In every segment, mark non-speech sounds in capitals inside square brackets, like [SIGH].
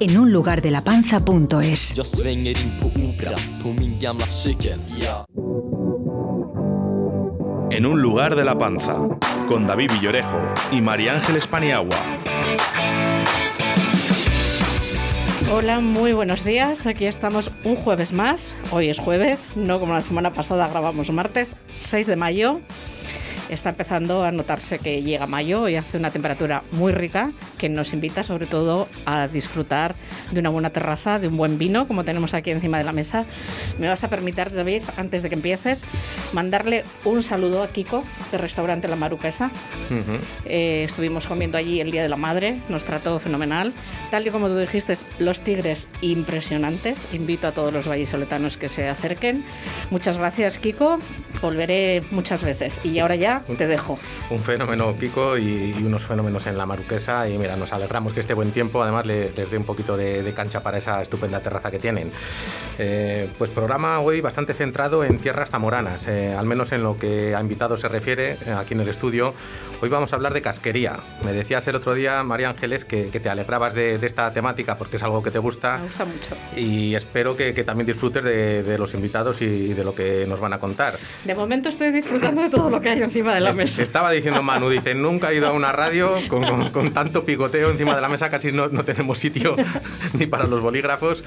en un lugar de la panza.es. En un lugar de la panza, con David Villorejo y María Ángeles Paniagua. Hola, muy buenos días. Aquí estamos un jueves más. Hoy es jueves, no como la semana pasada grabamos martes, 6 de mayo está empezando a notarse que llega mayo y hace una temperatura muy rica que nos invita sobre todo a disfrutar de una buena terraza, de un buen vino, como tenemos aquí encima de la mesa. Me vas a permitir, David, antes de que empieces, mandarle un saludo a Kiko, del restaurante La Maruquesa. Eh, estuvimos comiendo allí el Día de la Madre, nos trató fenomenal. Tal y como tú dijiste, los tigres impresionantes. Invito a todos los vallisoletanos que se acerquen. Muchas gracias, Kiko. Volveré muchas veces. Y ahora ya te dejo. Un fenómeno Kiko y, unos fenómenos en la Maruquesa y mira, nos alegramos que este buen tiempo además les dé un poquito de, cancha para esa estupenda terraza que tienen. Eh, pues programa hoy bastante centrado en tierras zamoranas, eh, al menos en lo que a invitados se refiere eh, aquí en el estudio. Hoy vamos a hablar de casquería. Me decías el otro día, María Ángeles, que, te alegrabas de, esta temática porque es algo que te gusta. Me gusta mucho. Y espero que, también disfrutes de, los invitados y de lo que nos van a contar. De momento estoy disfrutando de todo lo que hay encima de la mesa. Estaba diciendo Manu, dice, nunca he ido a una radio con, tanto picoteo encima de la mesa, casi no, no tenemos sitio [LAUGHS] ni para los bolígrafos.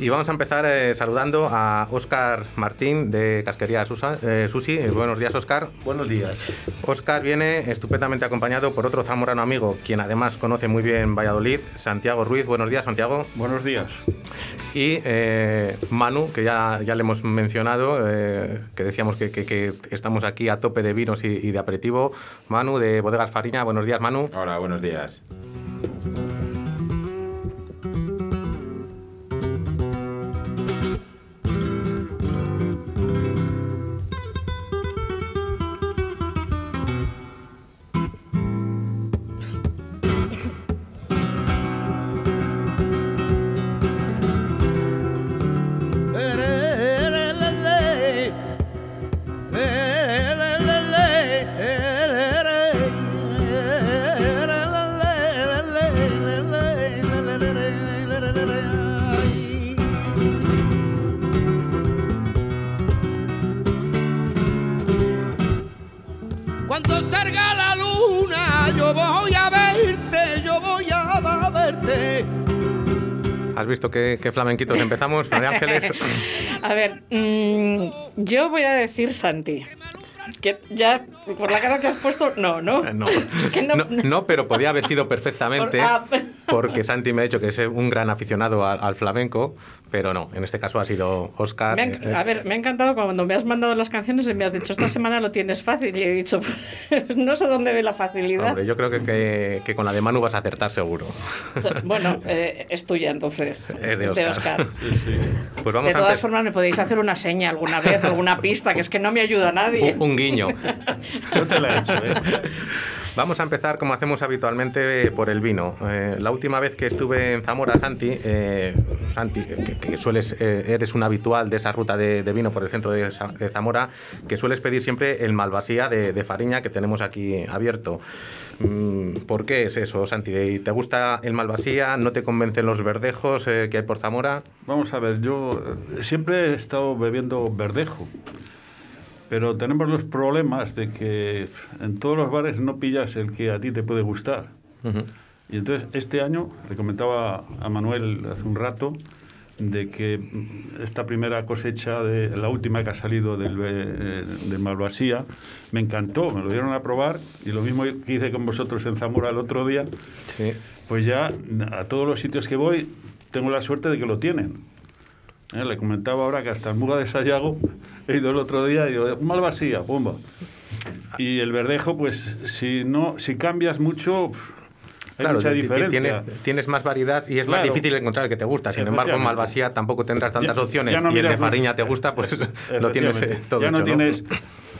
Y vamos a empezar eh, saludando a Óscar Martín de Casquería Susa, eh, Susi. Eh, buenos días, Óscar. Buenos días. Óscar viene estupendamente acompañado por otro zamorano amigo, quien además conoce muy bien Valladolid, Santiago Ruiz. Buenos días, Santiago. Buenos días. Y Manu, que ya, ya le hemos mencionado, que decíamos que, que, estamos aquí a tope de vinos y, y de aperitivo. Manu de Bodegas Fariña. Buenos días, Manu. Hola, buenos días. Qué, flamenquitos empezamos, María Ángeles? [LAUGHS] a ver, mm, yo voy a decir Santi. Que ya, por la cara que has puesto, no, ¿no? Eh, no, no, pero podía haber sido perfectamente, ah, porque Santi me ha dicho que es un gran aficionado al flamenco, pero no, en este caso ha sido Oscar. Eh, a ver, me ha encantado cuando me has mandado las canciones y me has dicho, esta semana lo tienes fácil. Y he dicho, no sé dónde ve la facilidad. Hombre, yo creo que, que, con la de Manu vas a acertar seguro. Bueno, eh, es tuya entonces. Es de Oscar. Pues vamos de todas formas, me podéis hacer una seña alguna vez, alguna pista, que es que no me ayuda a nadie. Un, guiño. yo te la he hecho, ¿eh? Vamos a empezar como hacemos habitualmente por el vino. Eh, la última vez que estuve en Zamora, Santi, eh, Santi, que, sueles, eh, eres un habitual de esa ruta de, vino por el centro de, Zamora, que sueles pedir siempre el Malvasía de, Fariña que tenemos aquí abierto. Mm, ¿Por qué es eso, Santi? ¿Te gusta el Malvasía? ¿No te convencen los verdejos que hay por Zamora? Vamos a ver, yo siempre he estado bebiendo verdejo. Pero tenemos los problemas de que en todos los bares no pillas el que a ti te puede gustar. Y entonces este año, le comentaba a Manuel hace un rato, de que esta primera cosecha, de la última que ha salido del, eh, de Malvasía, me encantó, me lo dieron a probar y lo mismo que hice con vosotros en Zamora el otro día, pues ya a todos los sitios que voy tengo la suerte de que lo tienen. Eh, le comentaba ahora que hasta en Muga de Sayago he ido el otro día y digo, mal vacía, bomba. Y el verdejo, pues si no, si cambias mucho, claro, mucha diferencia. Tienes, más variedad y es más difícil encontrar el que te gusta. Sin embargo, en Malvasía tampoco tendrás tantas opciones y el de Fariña te gusta, pues lo tienes eh, todo Ya no tienes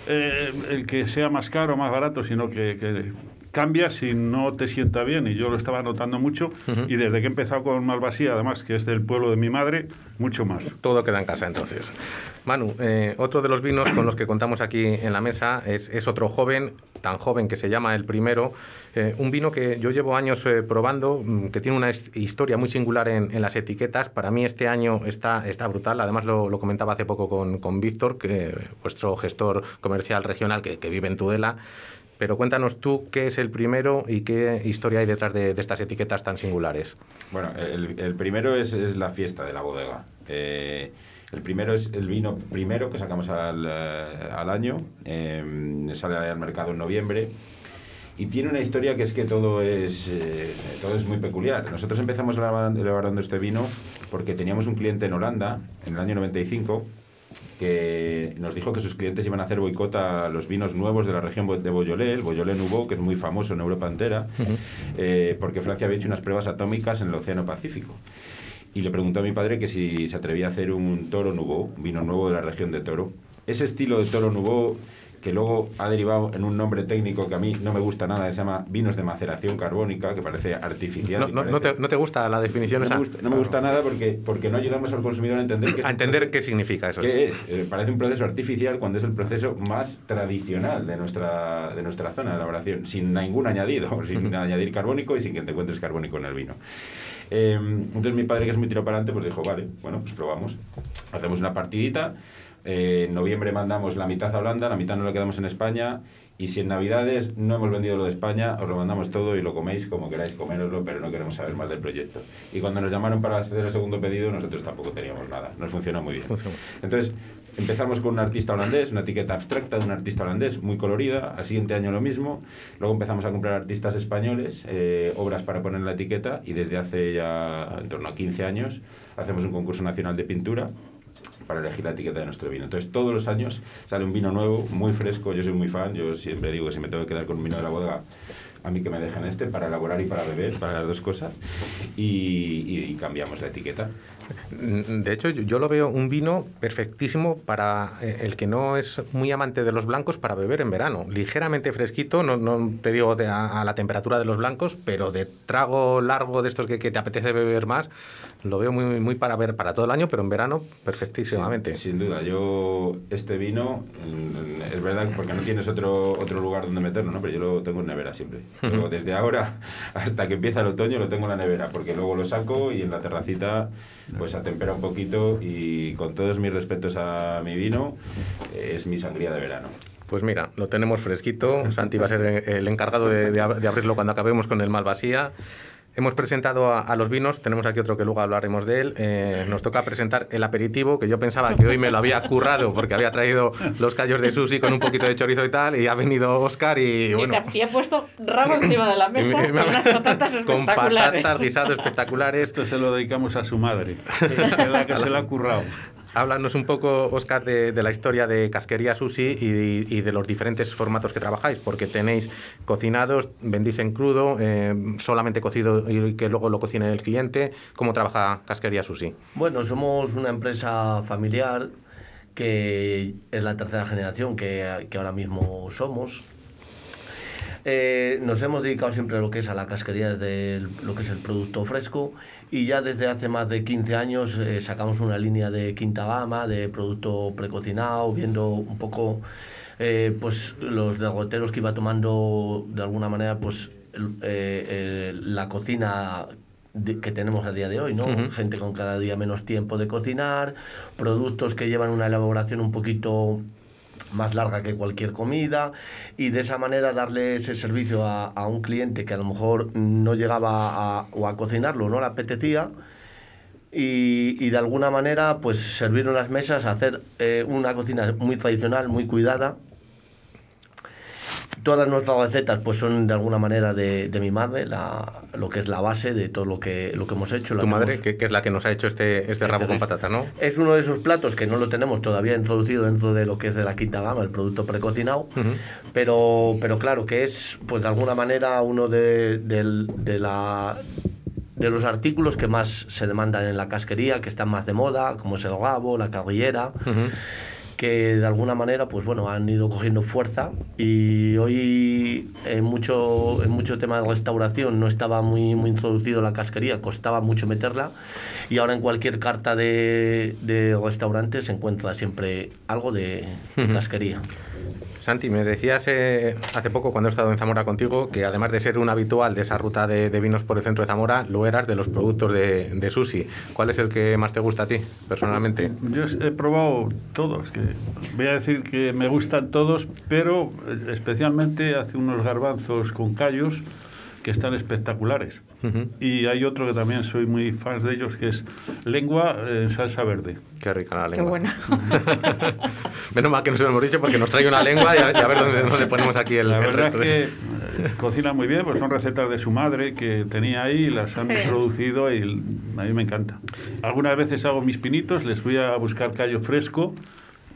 eh, el que sea más caro o más barato, sino que, que cambia si no te sienta bien. Y yo lo estaba notando mucho. Y desde que he empezado con Malvasía, además, que es del pueblo de mi madre, mucho más. Todo queda en casa entonces. Manu, eh, otro de los vinos con los que contamos aquí en la mesa es, es otro joven, tan joven que se llama El Primero. Eh, un vino que yo llevo años eh, probando, mm, que tiene una historia muy singular en, en, las etiquetas. Para mí este año está, está brutal. Además lo, lo comentaba hace poco con, con Víctor, que, vuestro gestor comercial regional que, que vive en Tudela. Pero cuéntanos tú qué es el primero y qué historia hay detrás de, de estas etiquetas tan singulares. Bueno, el, el primero es, es, la fiesta de la bodega. Eh, el primero es el vino primero que sacamos al, uh, al año, eh, sale al mercado en noviembre y tiene una historia que es que todo es, eh, todo es muy peculiar. Nosotros empezamos elaborando este vino porque teníamos un cliente en Holanda en el año 95 que nos dijo que sus clientes iban a hacer boicot a los vinos nuevos de la región de Beaujolais, el Beaujolais Nouveau, que es muy famoso en Europa entera, uh -huh. eh, porque Francia había hecho unas pruebas atómicas en el Océano Pacífico. Y le preguntó a mi padre que si se atrevía a hacer un toro nouveau, un vino nuevo de la región de Toro. Ese estilo de toro nouveau que luego ha derivado en un nombre técnico que a mí no me gusta nada, se llama vinos de maceración carbónica, que parece artificial. No, no, parece... no, te, ¿no te, gusta la definición no esa? Me gusta, no me gusta nada porque, porque no ayudamos al consumidor a entender qué, a entender qué significa eso. ¿Qué es? Eh, parece un proceso artificial cuando es el proceso más tradicional de nuestra, de nuestra zona de elaboración, sin ningún añadido, [LAUGHS] sin añadir carbónico y sin que te encuentres carbónico en el vino. Eh, entonces mi padre, que es muy tiro para adelante, pues dijo, vale, bueno, pues probamos. Hacemos una partidita eh, en noviembre mandamos la mitad a Holanda, la mitad nos la quedamos en España. Y si en Navidades no hemos vendido lo de España, os lo mandamos todo y lo coméis como queráis coméroslo, pero no queremos saber más del proyecto. Y cuando nos llamaron para hacer el segundo pedido, nosotros tampoco teníamos nada. Nos funcionó muy bien. Entonces, empezamos con un artista holandés, una etiqueta abstracta de un artista holandés, muy colorida. Al siguiente año lo mismo. Luego empezamos a comprar artistas españoles, eh, obras para poner en la etiqueta. Y desde hace ya en torno a 15 años hacemos un concurso nacional de pintura para elegir la etiqueta de nuestro vino. Entonces, todos los años sale un vino nuevo, muy fresco. Yo soy muy fan, yo siempre digo que si me tengo que quedar con un vino de la bodega, a mí que me dejen este para elaborar y para beber, para las dos cosas, y, y cambiamos la etiqueta. De hecho, yo lo veo un vino perfectísimo para eh, el que no es muy amante de los blancos para beber en verano. Ligeramente fresquito, no, no te digo de a, a, la temperatura de los blancos, pero de trago largo de estos que, que te apetece beber más, lo veo muy, muy para ver para todo el año, pero en verano perfectísimamente. Sí, sin duda, yo este vino, es verdad porque no tienes otro, otro lugar donde meterlo, ¿no? pero yo lo tengo en nevera siempre. Pero desde ahora [LAUGHS] hasta que empieza el otoño lo tengo en la nevera, porque luego lo saco y en la terracita pues atempera un poquito y con todos mis respetos a mi vino, es mi sangría de verano. Pues mira, lo tenemos fresquito. Santi va a ser el encargado de, abrirlo cuando acabemos con el Malvasía. Hemos presentado a, a, los vinos, tenemos aquí otro que luego hablaremos de él. Eh, nos toca presentar el aperitivo, que yo pensaba que hoy me lo había currado porque había traído los callos de sushi con un poquito de chorizo y tal, y ha venido Oscar y, bueno... Y, ha puesto rabo encima de la [CLEARS THROAT] mesa me, con unas patatas [LAUGHS] espectaculares. Con patatas, guisados espectaculares. Esto se lo dedicamos a su madre, [LAUGHS] que es la que se lo ha currado. Háblanos un poco, Oscar, de, la historia de Casquería Sushi y, de los diferentes formatos que trabajáis, porque tenéis cocinados, vendís en crudo, eh, solamente cocido y que luego lo cocine el cliente. ¿Cómo trabaja Casquería Sushi? Bueno, somos una empresa familiar que es la tercera generación que, que ahora mismo somos. Eh, nos hemos dedicado siempre a lo que es a la casquería de lo que es el producto fresco y ya desde hace más de 15 años eh, sacamos una línea de quinta gama, de producto precocinado, viendo un poco eh, pues los derroteros que iba tomando de alguna manera pues eh, la cocina que tenemos a día de hoy, ¿no? Uh -huh. Gente con cada día menos tiempo de cocinar, productos que llevan una elaboración un poquito más larga que cualquier comida y de esa manera darle ese servicio a, a un cliente que a lo mejor no llegaba a, o a cocinarlo, no le apetecía. Y, y, de alguna manera pues servir en las mesas, hacer eh, una cocina muy tradicional, muy cuidada, todas nuestras recetas pues son de alguna manera de, de mi madre, la, lo que es la base de todo lo que, lo que hemos hecho. Tu madre, que, que, es la que nos ha hecho este, este rabo con patata, ¿no? Es uno de esos platos que no lo tenemos todavía introducido dentro de lo que es de la quinta gama, el producto precocinado, pero, pero claro que es pues de alguna manera uno de, de, de la de los artículos que más se demandan en la casquería, que están más de moda, como es el rabo, la carrillera, que de alguna manera pues bueno, han ido cogiendo fuerza y hoy en mucho, en mucho tema de restauración no estaba muy, muy introducido la casquería, costaba mucho meterla y ahora en cualquier carta de, de restaurante se encuentra siempre algo de, de casquería. Santi, me decías eh, hace poco cuando he estado en Zamora contigo que además de ser un habitual de esa ruta de, de vinos por el centro de Zamora, lo eras de los productos de, de, Susi. ¿Cuál es el que más te gusta a ti, personalmente? Yo he probado todos. Que voy a decir que me gustan todos, pero especialmente hace unos garbanzos con callos que están espectaculares. Uh -huh. Y hay otro que también soy muy fan de ellos, que es lengua en salsa verde. Qué rica la lengua. Qué buena. [LAUGHS] Menos mal que nos lo hemos dicho porque nos trae una lengua y a, y a ver dónde, dónde, ponemos aquí el La el verdad es resto que de- eh, cocina muy bien, pues son recetas de su madre que tenía ahí, las han Sí. introducido y a mí me encanta. Algunas veces hago mis pinitos, les voy a buscar callo fresco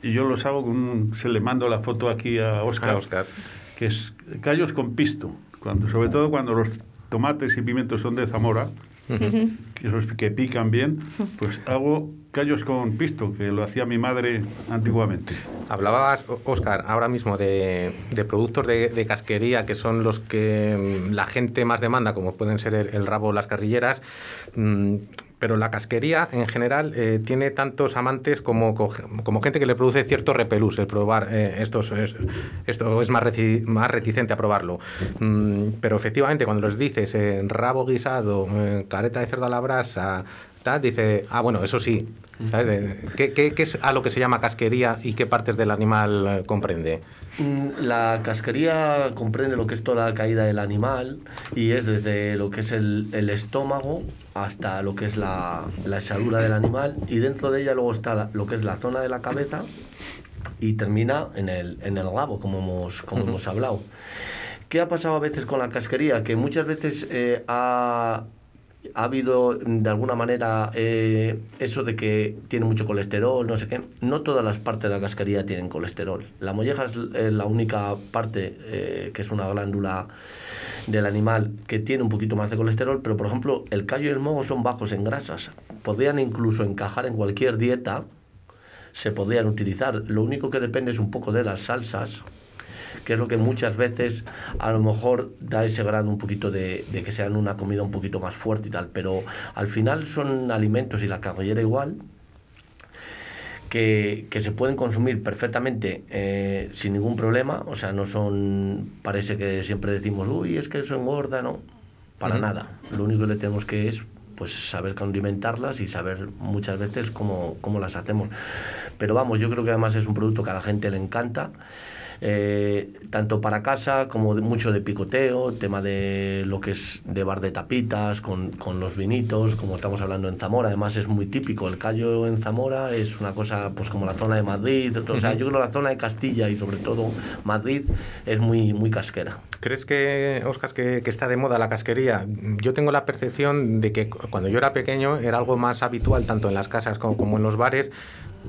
y yo los hago con un- se le mando la foto aquí a Oscar, A Óscar. que es callos con pisto, cuando, sobre todo cuando los tomates y pimientos son de Zamora, que esos que pican bien, pues hago callos con pisto, que lo hacía mi madre antiguamente. Hablabas, Oscar, ahora mismo de, de productos de, de casquería que son los que mm, la gente más demanda, como pueden ser el, el rabo o las carrilleras. mm, pero la casquería en general eh, tiene tantos amantes como, co- como gente que le produce cierto repelús el probar eh, estos, es, esto es más, reti- más reticente a probarlo. Mm, pero efectivamente cuando les dices eh, rabo guisado, eh, careta de cerdo a la brasa, tal, dice, ah, bueno, eso sí. ¿Sabes? ¿Qué, qué, qué es a lo que se llama casquería y qué partes del animal eh, comprende? Mm, La casquería comprende lo que es toda la caída del animal y es desde lo que es el, el estómago hasta lo que es la, la echadura del animal y dentro de ella luego está la- lo que es la zona de la cabeza y termina en el, en el rabo, como hemos, como hemos hablado. ¿Qué ha pasado a veces con la casquería? Que muchas veces eh, ha, ha habido de alguna manera eh, eso de que tiene mucho colesterol, no sé qué. No todas las partes de la casquería tienen colesterol. La molleja es la única parte eh, que es una glándula del animal que tiene un poquito más de colesterol, pero por ejemplo el callo y el moho son bajos en grasas. Podrían incluso encajar en cualquier dieta, se podrían utilizar. Lo único que depende es un poco de las salsas, que es lo que muchas veces a lo mejor da ese grado un poquito de, de que sean una comida un poquito más fuerte y tal, pero al final son alimentos y la carrillera igual que, que se pueden consumir perfectamente eh, sin ningún problema, o sea, no son, parece que siempre decimos, uy, es que eso engorda, no, para nada, lo único que le tenemos que es pues saber condimentarlas y saber muchas veces cómo, cómo las hacemos. Pero vamos, yo creo que además es un producto que a la gente le encanta, eh, tanto para casa como de- mucho de picoteo, tema de lo que es de bar de tapitas, con, con los vinitos, como estamos hablando en Zamora, además es muy típico, el callo en Zamora es una cosa pues como la zona de Madrid, o sea, yo creo la zona de Castilla y sobre todo Madrid es muy, muy casquera. ¿Crees que, Oscar, que, que está de moda la casquería? Yo tengo la percepción de que cu- cuando yo era pequeño era algo más habitual tanto en las casas como, como en los bares,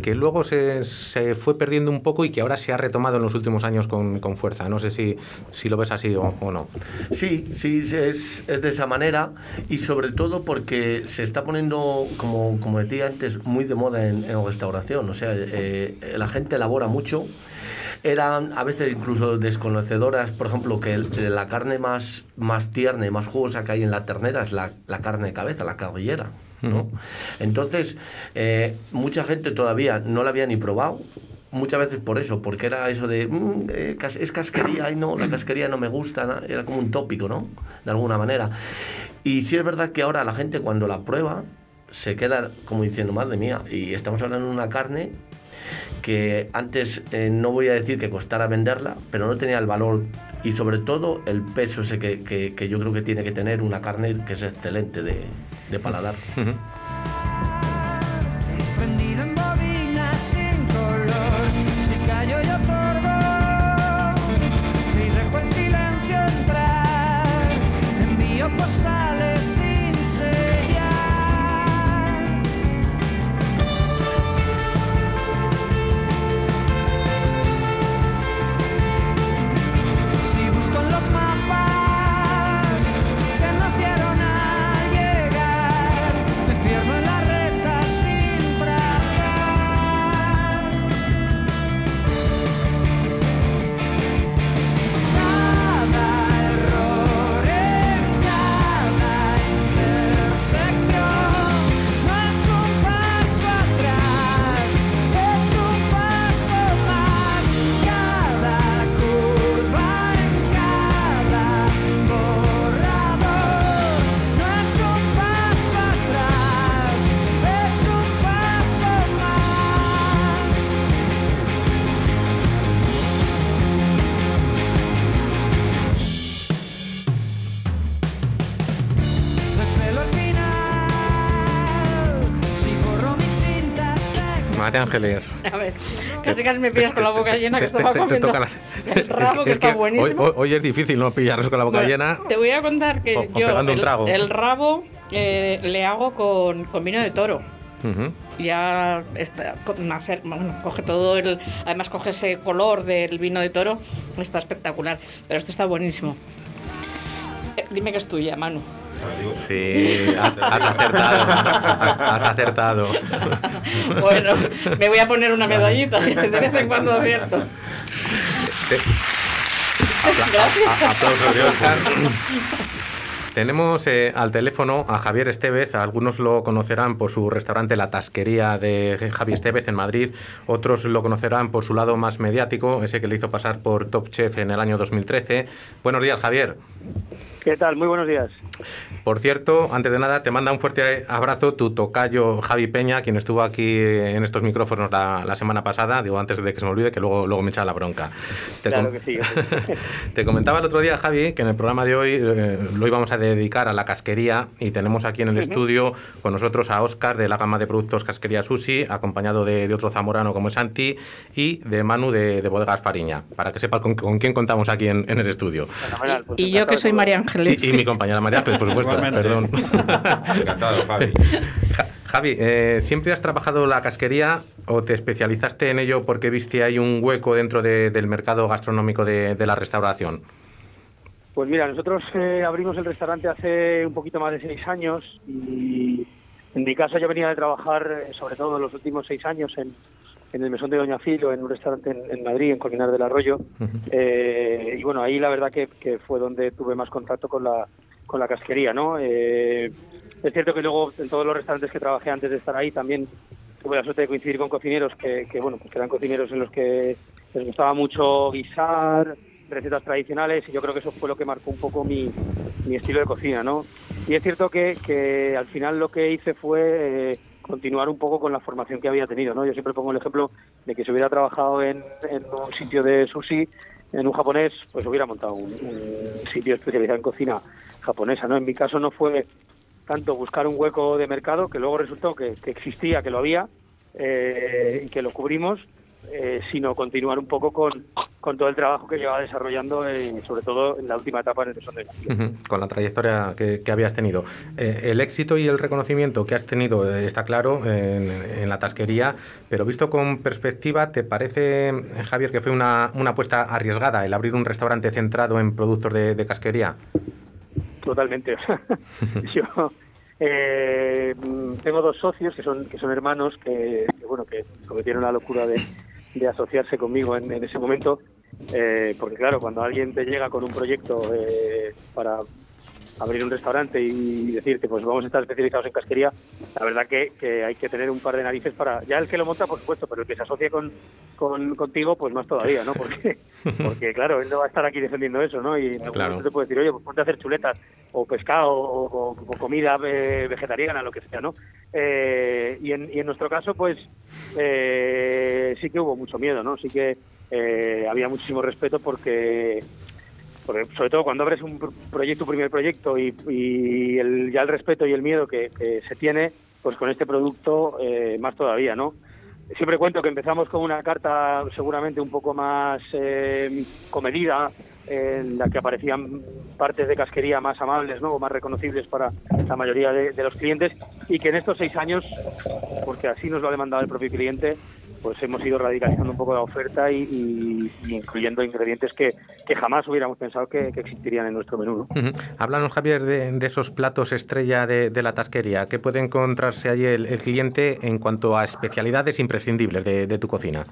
que luego se, se fue perdiendo un poco y que ahora se ha retomado en los últimos años con, con fuerza. No sé si, si lo ves así o, o no. Sí, sí, es, es de esa manera y sobre todo porque se está poniendo, como, como decía antes, muy de moda en, en restauración. O sea, eh, la gente elabora mucho. Eran a veces incluso desconocedoras, por ejemplo, que la carne más, más tierna y más jugosa que hay en la ternera es la, la carne de cabeza, la carrillera. ¿No? Entonces, eh, mucha gente todavía no la había ni probado, muchas veces por eso, porque era eso de, "Mm, eh, es casquería, ay no, la casquería no me gusta, na-", era como un tópico, ¿no? De alguna manera. Y sí es verdad que ahora la gente cuando la prueba se queda como diciendo, madre mía, y estamos hablando de una carne que antes eh, no voy a decir que costara venderla, pero no tenía el valor y sobre todo el peso ese que, que- que yo creo que tiene que tener una carne que es excelente de, paladar. Ángeles. A ver, casi casi me pillas con la boca llena que Te- estaba comiendo el rabo que, es está buenísimo. Hoy, es difícil no pillarnos con la boca llena. Te voy a contar que yo el, rabo eh, le hago con, vino de toro. Ujú. Ya está, bueno, coge todo el. Además, coge ese color del vino de toro. Está espectacular. Pero este está buenísimo. Eh, dime que es tuya, Manu. Sí, [LAUGHS] has, has acertado. Has acertado. [LAUGHS] Bueno, me voy a poner una medallita. De vez en cuando Apla- Gracias. aplausos de. [LAUGHS] Tenemos eh, al teléfono a Javier Estevez, algunos lo conocerán por su restaurante La Tasquería de Javier Estevez en Madrid, otros lo conocerán por su lado más mediático, ese que le hizo pasar por Top Chef en el año 2013. Buenos días, Javier. ¿Qué tal? Muy buenos días. Por cierto, antes de nada, te manda un fuerte abrazo tu tocayo Javi Peña, quien estuvo aquí en estos micrófonos la, la semana pasada, digo antes de que se me olvide, que luego, luego me echa la bronca. Te, Claro com- que sí. [LAUGHS] te comentaba el otro día, Javi, que en el programa de hoy eh, lo íbamos a dedicar a la casquería y tenemos aquí en el estudio con nosotros a Óscar de la gama de productos Casquería Sushi, acompañado de, de otro zamorano como es Santi y de Manu de, de Bodegas Fariña, para que sepas con, con quién contamos aquí en, en el estudio. Fenomenal, pues Y yo encantado que soy. María Ángeles. Y, y mi compañera María Ángeles, por supuesto, Igualmente. perdón. [LAUGHS] Encantado, Fabi. Ja- Javi, eh, ¿siempre has trabajado la casquería o te especializaste en ello porque viste ahí un hueco dentro de- del mercado gastronómico de, de la restauración? Pues mira, nosotros eh, abrimos el restaurante hace un poquito más de seis años y en mi caso yo venía de trabajar eh, sobre todo en los últimos seis años en, en el Mesón de Doña Filo, en un restaurante en, en Madrid, en Colinar del Arroyo. Eh, y bueno, ahí la verdad que, que fue donde tuve más contacto con la, con la casquería, ¿no? Eh, es cierto que luego en todos los restaurantes que trabajé antes de estar ahí también tuve la suerte de coincidir con cocineros que, que, bueno, pues que eran cocineros en los que les gustaba mucho guisar, recetas tradicionales y yo creo que eso fue lo que marcó un poco mi, mi estilo de cocina, ¿no? Y es cierto que, que al final lo que hice fue eh, continuar un poco con la formación que había tenido, ¿no? Yo siempre pongo el ejemplo de que si hubiera trabajado en, un sitio de sushi, en un japonés, pues hubiera montado un, un sitio especializado en cocina japonesa, ¿no? En mi caso no fue tanto buscar un hueco de mercado, que luego resultó que, que existía, que lo había, eh, y que lo cubrimos, eh, sino continuar un poco con, con todo el trabajo que llevaba desarrollando, eh, sobre todo en la última etapa en el Mesón de García. Ujú, Con la trayectoria que, que habías tenido. Eh, el éxito y el reconocimiento que has tenido eh, está claro en, en la tasquería, pero visto con perspectiva, ¿te parece, Javier, que fue una, una apuesta arriesgada el abrir un restaurante centrado en productos de, de casquería? Totalmente. [LAUGHS] Yo eh, tengo dos socios que son que son hermanos que, que, bueno que cometieron la locura de, de asociarse conmigo en, en ese momento, eh, porque claro cuando alguien te llega con un proyecto eh, para abrir un restaurante y decirte pues vamos a estar especializados en casquería, la verdad que, que hay que tener un par de narices para ya el que lo monta por supuesto, pero el que se asocie con, con contigo pues más todavía, ¿no? Porque [LAUGHS] porque claro él no va a estar aquí defendiendo eso, ¿no? Y Claro. te puede decir oye pues ponte a hacer chuletas o pescado o, o- o comida eh, vegetariana, lo que sea, ¿no? Eh, y, en, y en nuestro caso, pues eh, sí que hubo mucho miedo, ¿no? Sí que eh, había muchísimo respeto porque, porque sobre todo cuando abres un pr- proyecto, primer proyecto y, y el, ya el respeto y el miedo que, que se tiene, pues con este producto eh, más todavía, ¿no? Siempre cuento que empezamos con una carta seguramente un poco más eh, comedida, en la que aparecían partes de casquería más amables ¿no? o más reconocibles para la mayoría de, los clientes y que en estos seis años, porque así nos lo ha demandado el propio cliente, pues hemos ido radicalizando un poco la oferta y, incluyendo ingredientes que, jamás hubiéramos pensado que, existirían en nuestro menú. ¿no? Háblanos, Javier, de, esos platos estrella de, la tasquería. ¿Qué puede encontrarse allí el, el cliente en cuanto a especialidades imprescindibles de tu cocina?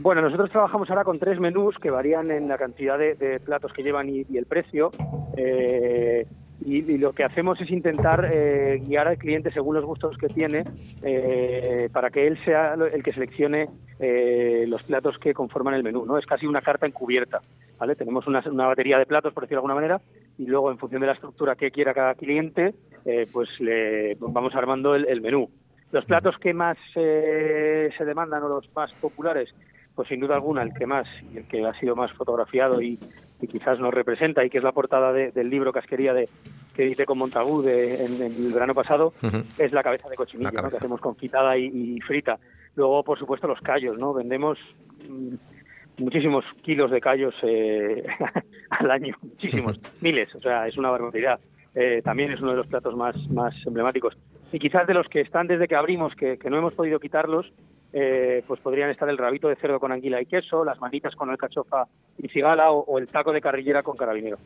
Bueno, nosotros trabajamos ahora con tres menús que varían en la cantidad de, platos que llevan y, el precio. Eh, y, lo que hacemos es intentar eh, guiar al cliente según los gustos que tiene eh, para que él sea el que seleccione eh, los platos que conforman el menú. no Es casi una carta encubierta. ¿vale? Tenemos una, batería de platos, por decirlo de alguna manera, y luego en función de la estructura que quiera cada cliente, eh, pues le vamos armando el, menú. Los platos que más se demandan o los más populares, pues sin duda alguna el que más y el que ha sido más fotografiado y, y quizás nos representa y que es la portada de- del libro Casquería de que edité con Montagu de, en, en el verano pasado, es la cabeza de cochinillo, ¿no? que hacemos confitada y, y frita. Luego, por supuesto, los callos, ¿no? Vendemos mm, muchísimos kilos de callos eh, [LAUGHS] al año, muchísimos, miles, o sea, es una barbaridad. Eh, también es uno de los platos más, más emblemáticos. Y quizás de los que están desde que abrimos, que, que no hemos podido quitarlos, eh, pues podrían estar el rabito de cerdo con anguila y queso, las manitas con alcachofa y cigala o, o el taco de carrillera con carabinero.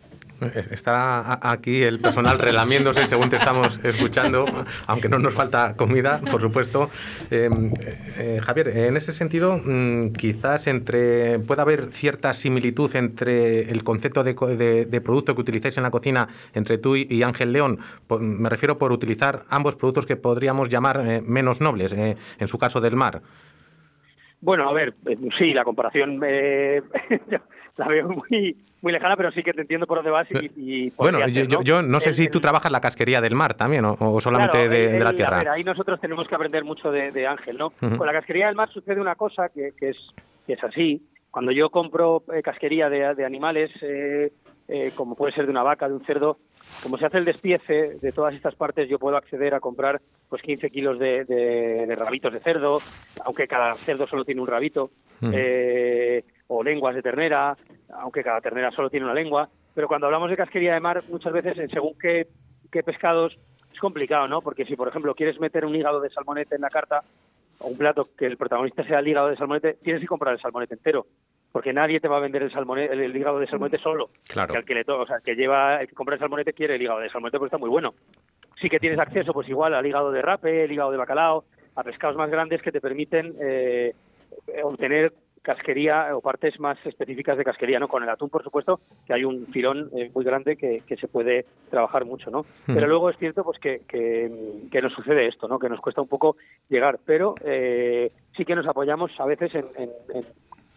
Está a- aquí el personal relamiéndose según te estamos escuchando, aunque no nos falta comida, por supuesto. Eh, eh, Javier, en ese sentido, mm, quizás entre pueda haber cierta similitud entre el concepto de, de- producto que utilizáis en la cocina entre tú y, Ángel León. Me refiero por utilizar ambos productos que podríamos llamar eh, menos nobles, eh, en su caso del mar. Bueno, a ver, eh, sí, la comparación eh, [LAUGHS] la veo muy muy lejana, pero sí que te entiendo por dónde vas y, y Bueno, podría yo, ser, yo- yo no sé El- si el- tú trabajas la casquería del mar también o, o solamente Claro, de, el- de la el- tierra. A ver, ahí nosotros tenemos que aprender mucho de, de Ángel, ¿no? Con la casquería del mar sucede una cosa que, que es, que es así. Cuando yo compro eh, casquería de, de animales, eh, eh, como puede ser de una vaca, de un cerdo, como se hace el despiece de todas estas partes, yo puedo acceder a comprar pues 15 kilos de, de- de rabitos de cerdo, aunque cada cerdo solo tiene un rabito, eh, o lenguas de ternera, aunque cada ternera solo tiene una lengua. Pero cuando hablamos de casquería de mar, muchas veces, en según qué, qué pescados, es complicado, ¿no? Porque si, por ejemplo, quieres meter un hígado de salmonete en la carta, o un plato que el protagonista sea el hígado de salmonete, tienes que comprar el salmonete entero. Porque nadie te va a vender el, salmonete, el, el hígado de salmonete solo. Claro. Que al que le to- o sea, el que lleva, el que compra el salmonete quiere el hígado de salmonete porque está muy bueno. Sí que tienes acceso, pues igual, al hígado de rape, el hígado de bacalao, a pescados más grandes que te permiten eh, obtener casquería o partes más específicas de casquería, ¿no? Con el atún, por supuesto, que hay un filón eh, muy grande que, que se puede trabajar mucho, ¿no? Hmm. Pero luego es cierto, pues, que, que, que nos sucede esto, ¿no? Que nos cuesta un poco llegar, pero eh, sí que nos apoyamos a veces en, en- en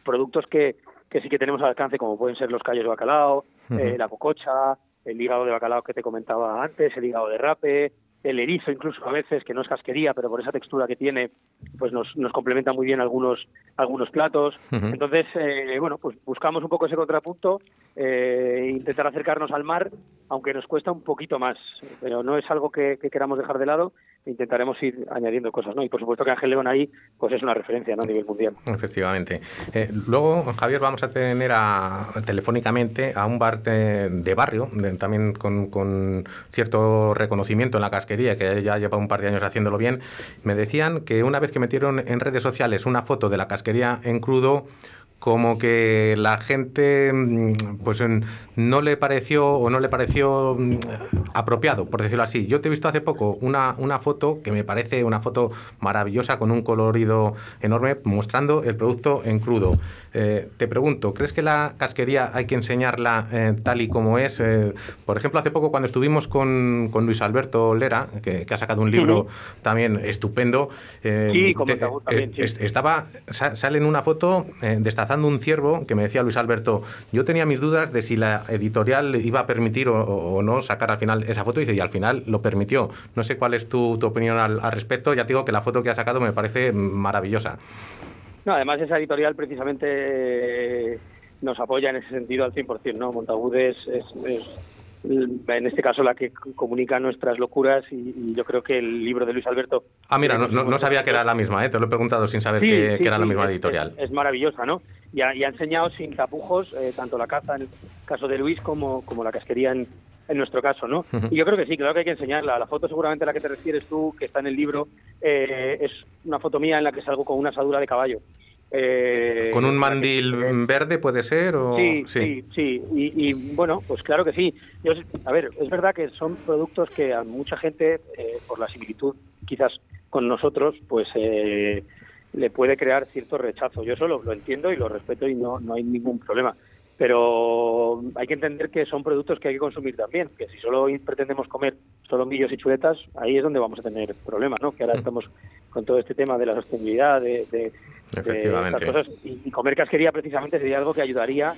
productos que, que sí que tenemos al alcance, como pueden ser los callos de bacalao, eh, la cococha, el hígado de bacalao que te comentaba antes, el hígado de rape, el erizo incluso a veces, que no es casquería, pero por esa textura que tiene, pues nos, nos complementa muy bien algunos, algunos platos. Entonces, eh, bueno, pues buscamos un poco ese contrapunto, eh, intentar acercarnos al mar, aunque nos cuesta un poquito más, pero no es algo que, que queramos dejar de lado, intentaremos ir añadiendo cosas, ¿no? Y por supuesto que Ángel León ahí, pues es una referencia, ¿no? A nivel mundial. Efectivamente. Eh, luego, Javier, vamos a tener a, telefónicamente a un bar de, de barrio, también con, con cierto reconocimiento en la casquería, que ya lleva un par de años haciéndolo bien. Me decían que una vez que metieron en redes sociales una foto de la casquería en crudo, como que la gente mm, pues no le pareció o no le pareció mm, apropiado, por decirlo así. Yo te he visto hace poco una, una foto que me parece una foto maravillosa con un colorido enorme mostrando el producto en crudo. Eh, te pregunto, ¿crees que la casquería hay que enseñarla eh, tal y como es? Eh, por ejemplo, hace poco cuando estuvimos con, con Luis Alberto Lera, que, que ha sacado un libro también estupendo, Sí, con te- sí. es- estaba sa- sale en una foto eh, destazando un ciervo que me decía Luis Alberto yo tenía mis dudas de si la editorial iba a permitir o, o no sacar al final esa foto y, y al final lo permitió no sé cuál es tu, tu opinión al, al respecto ya te digo que la foto que ha sacado me parece maravillosa No, además esa editorial precisamente eh, nos apoya en ese sentido al 100%, ¿no? Montagut es, es- en este caso la que comunica nuestras locuras y, y yo creo que el libro de Luis Alberto... ah mira no, no- no sabía que era la misma ¿eh? te lo he preguntado sin saber Sí, que, sí, que era la misma es- editorial Es, es maravillosa, ¿no? Y ha, y ha enseñado sin tapujos eh, tanto la caza en el caso de Luis como, como la casquería en, en nuestro caso, ¿no? Y yo creo que sí, claro que hay que enseñarla. La foto seguramente a la que te refieres tú, que está en el libro, eh, es una foto mía en la que salgo con una asadura de caballo. Eh, con un que- mandil verde puede ser o Sí, sí, sí. Y, y, bueno, pues claro que sí. Yo, a ver, es verdad que son productos que a mucha gente, eh, por la similitud quizás con nosotros, pues eh, le puede crear cierto rechazo. Yo eso lo, lo entiendo y lo respeto y no, no hay ningún problema. Pero hay que entender que son productos que hay que consumir también, que si solo pretendemos comer solomillos y chuletas, ahí es donde vamos a tener problemas, ¿no? Que ahora estamos con todo este tema de la sostenibilidad, de Efectivamente. estas cosas y, y comer casquería precisamente sería algo que ayudaría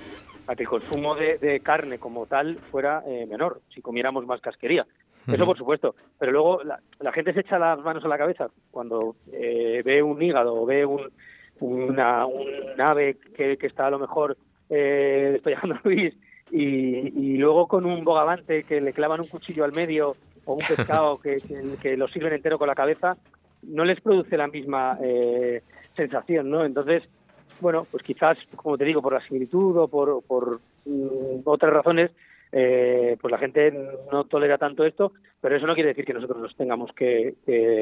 a que el consumo de, de carne como tal fuera eh, menor si comiéramos más casquería. Eso por supuesto. Pero luego la, la gente se echa las manos a la cabeza cuando eh, ve un hígado o ve un, una, un ave que, que está a lo mejor eh, a Luis y, y luego con un bogavante que le clavan un cuchillo al medio o un pescado [LAUGHS] que, que, que lo sirven entero con la cabeza, no les produce la misma eh, sensación, ¿no? Entonces, bueno, pues quizás, como te digo, por la similitud o por, por mm, otras razones, eh, pues la gente no tolera tanto esto, pero eso no quiere decir que nosotros nos tengamos que,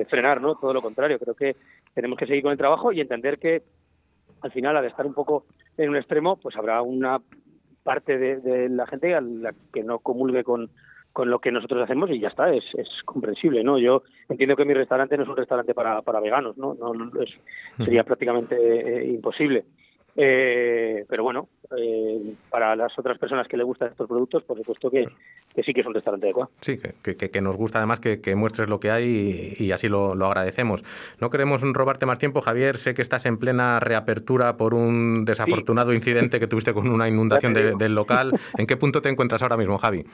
frenar, ¿no? Todo lo contrario, creo que tenemos que seguir con el trabajo y entender que al final, al estar un poco en un extremo, pues habrá una parte de, de la gente a la que no comulgue con, con lo que nosotros hacemos y ya está, es, es comprensible, ¿no? Yo entiendo que mi restaurante no es un restaurante para, para veganos, ¿no? no, es, sería prácticamente eh, imposible. Eh, pero bueno, eh, para las otras personas que le gustan estos productos, por supuesto que, que sí que es un restaurante adecuado. Sí, que, que, que nos gusta además que, muestres lo que hay y, y así lo, lo, agradecemos. No queremos robarte más tiempo, Javier. Sé que estás en plena reapertura por un desafortunado sí. incidente que tuviste con una inundación de, del local. ¿En qué punto te encuentras ahora mismo, Javi?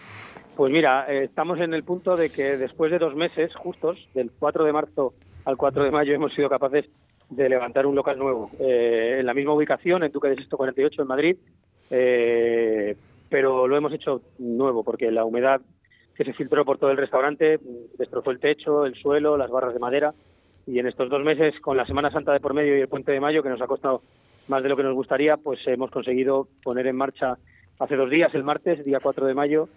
Pues mira, eh, estamos en el punto de que después de dos meses justos, del 4 de marzo al 4 de mayo, hemos sido capaces de levantar un local nuevo eh, en la misma ubicación, en Duque de Sisto 48, en Madrid, eh, pero lo hemos hecho nuevo porque la humedad que se filtró por todo el restaurante destrozó el techo, el suelo, las barras de madera y en estos dos meses, con la Semana Santa de por medio y el Puente de Mayo, que nos ha costado más de lo que nos gustaría, pues hemos conseguido poner en marcha hace dos días, el martes, día 4 de mayo,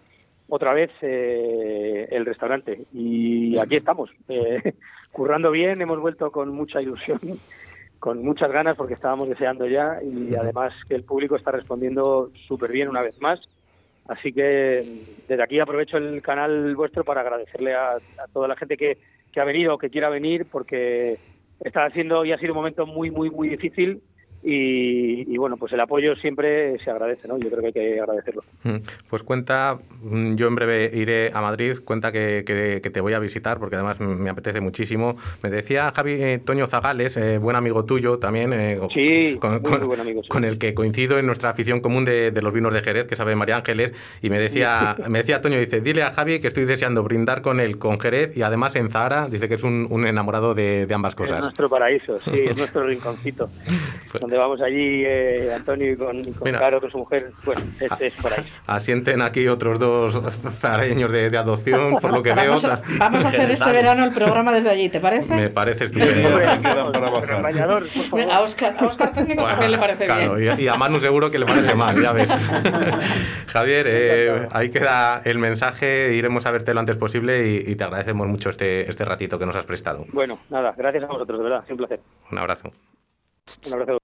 otra vez eh, el restaurante. Y aquí estamos, eh, [LAUGHS] currando bien, hemos vuelto con mucha ilusión, con muchas ganas, porque estábamos deseando ya, y además que el público está respondiendo súper bien una vez más. Así que desde aquí aprovecho el canal vuestro para agradecerle a, a toda la gente que, que ha venido o que quiera venir, porque está haciendo y ha sido un momento muy, muy, muy difícil y, y, bueno, pues el apoyo siempre se agradece, ¿no? Yo creo que hay que agradecerlo. Pues cuenta, mm, yo en breve iré a Madrid, cuenta que, que, que te voy a visitar porque además me apetece muchísimo. Me decía Javi eh, Toño Zagales, eh, buen amigo tuyo también, eh, sí, con, muy, muy buen amigo, sí. con, el que coincido en nuestra afición común de, de, los vinos de Jerez, que sabe María Ángeles, y me decía, [LAUGHS] me decía Toño, dice, dile a Javi que estoy deseando brindar con él, con Jerez, y además en Zahara, dice que es un, un enamorado de, de, ambas cosas. Es nuestro paraíso, sí, es nuestro rinconcito. [LAUGHS] pues, vamos allí, eh, Antonio, y con, con Mira, Caro, con su mujer, bueno, este es por ahí. [LAUGHS] Asienten aquí otros dos zareños de, de adopción, por lo que vamos veo. A, vamos a hacer este verano el programa desde allí, ¿te parece? Me parece estupendo. a Oscar, a Oscar Técnico bueno, también le parece claro, bien. Y, y, a Manu seguro que le parece mal, ya ves. [LAUGHS] Javier, eh, ahí queda el mensaje, iremos a verte lo antes posible y, y te agradecemos mucho este, este ratito que nos has prestado. Bueno, nada, gracias a vosotros, de verdad, un placer. Un abrazo. Un abrazo.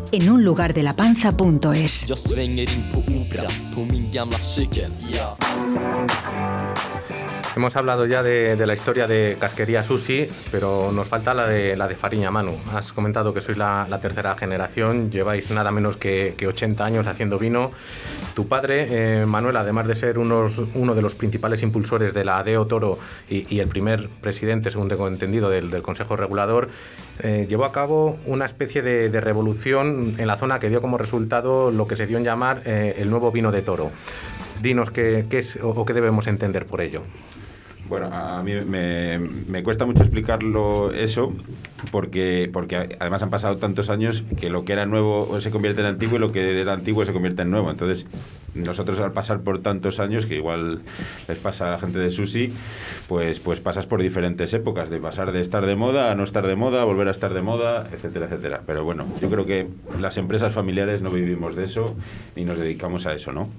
en un Hemos hablado ya de, de, la historia de Casquería Sushi, pero nos falta la de, la de Fariña Manu. Has comentado que sois la, la tercera generación, lleváis nada menos que, que, 80 años haciendo vino. Tu padre, eh, Manuel, además de ser unos, uno de los principales impulsores de la ADEO Toro y, y el primer presidente, según tengo entendido, del, del Consejo Regulador, eh, llevó a cabo una especie de, de, revolución en la zona que dio como resultado lo que se dio en llamar eh, el nuevo vino de toro. Dinos qué, qué es o qué debemos entender por ello. Bueno, a mí me, me, cuesta mucho explicarlo eso, porque, porque además han pasado tantos años que lo que era nuevo se convierte en antiguo y lo que era antiguo se convierte en nuevo. Entonces, nosotros al pasar por tantos años, que igual les pasa a la gente de Susi, pues, pues pasas por diferentes épocas, de pasar de estar de moda a no estar de moda, volver a estar de moda, etcétera, etcétera. Pero bueno, yo creo que las empresas familiares no vivimos de eso ni nos dedicamos a eso, ¿no?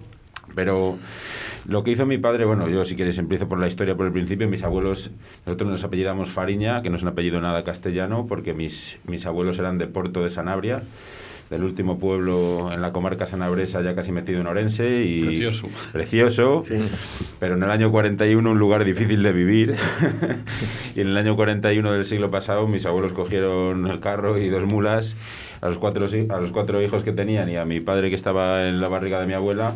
Pero lo que hizo mi padre, bueno, yo si quieres empiezo por la historia por el principio, mis abuelos, nosotros nos apellidamos Fariña, que no es un apellido nada castellano, porque mis, mis abuelos eran de Porto de Sanabria, del último pueblo en la comarca sanabresa, ya casi metido en Orense. Y precioso. Precioso, sí. pero en el año 41 un lugar difícil de vivir. [LAUGHS] y en el año 41 del siglo pasado mis abuelos cogieron el carro y dos mulas a los cuatro, a los cuatro hijos que tenían y a mi padre que estaba en la barriga de mi abuela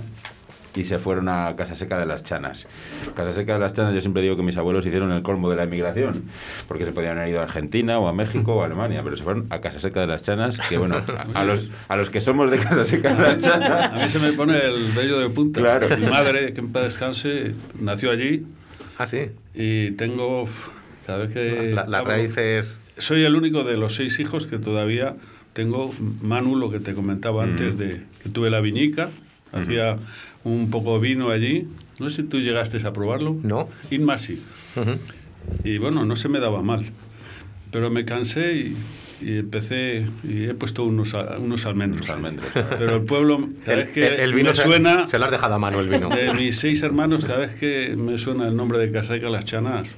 y se fueron a Casa Seca de las Chanas. Casa Seca de las Chanas, yo siempre digo que mis abuelos hicieron el colmo de la emigración, porque se podían haber ido a Argentina o a México o a Alemania, pero se fueron a Casa Seca de las Chanas, que bueno, a, [LAUGHS] a los, a los que somos de Casa Seca de las Chanas... A mí se me pone el vello de punta. Claro. Mi madre, que en paz descanse, nació allí Ah, sí. y tengo, cada vez que... La- las hablo- raíces. Soy el único de los seis hijos que todavía tengo Manu, lo que te comentaba antes, de que tuve la viñica, hacía un poco de vino allí. No sé si tú llegaste a probarlo. No. Inma sí. Y bueno, no se me daba mal. Pero me cansé y, y empecé y he puesto unos, unos almendros. Unos almendros. Pero el pueblo, cada El, vez que el- el vino me se- suena, Se, lo has dejado a mano el vino. de mis seis hermanos, cada vez que me suena el nombre de Casaica Las Chanas,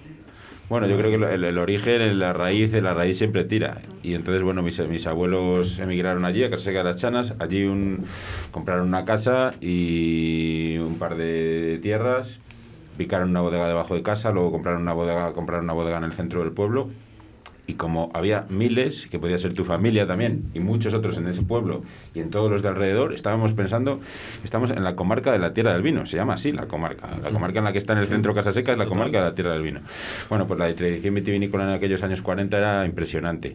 Bueno, yo creo que el, el origen, la raíz, la raíz siempre tira. Y entonces, bueno, mis, abuelos emigraron allí, a Casaseca de las Chanas. Allí un, compraron una casa y un par de tierras. Picaron una bodega debajo de casa, luego compraron una bodega, compraron una bodega en el centro del pueblo. Y como había miles, que podía ser tu familia también, y muchos otros en ese pueblo y en todos los de alrededor, estábamos pensando, estamos en la comarca de la Tierra del Vino, se llama así la comarca. La comarca en la que está en el centro Casa Seca es la comarca de la Tierra del Vino. Bueno, pues la tradición vitivinícola en aquellos años 40 era impresionante.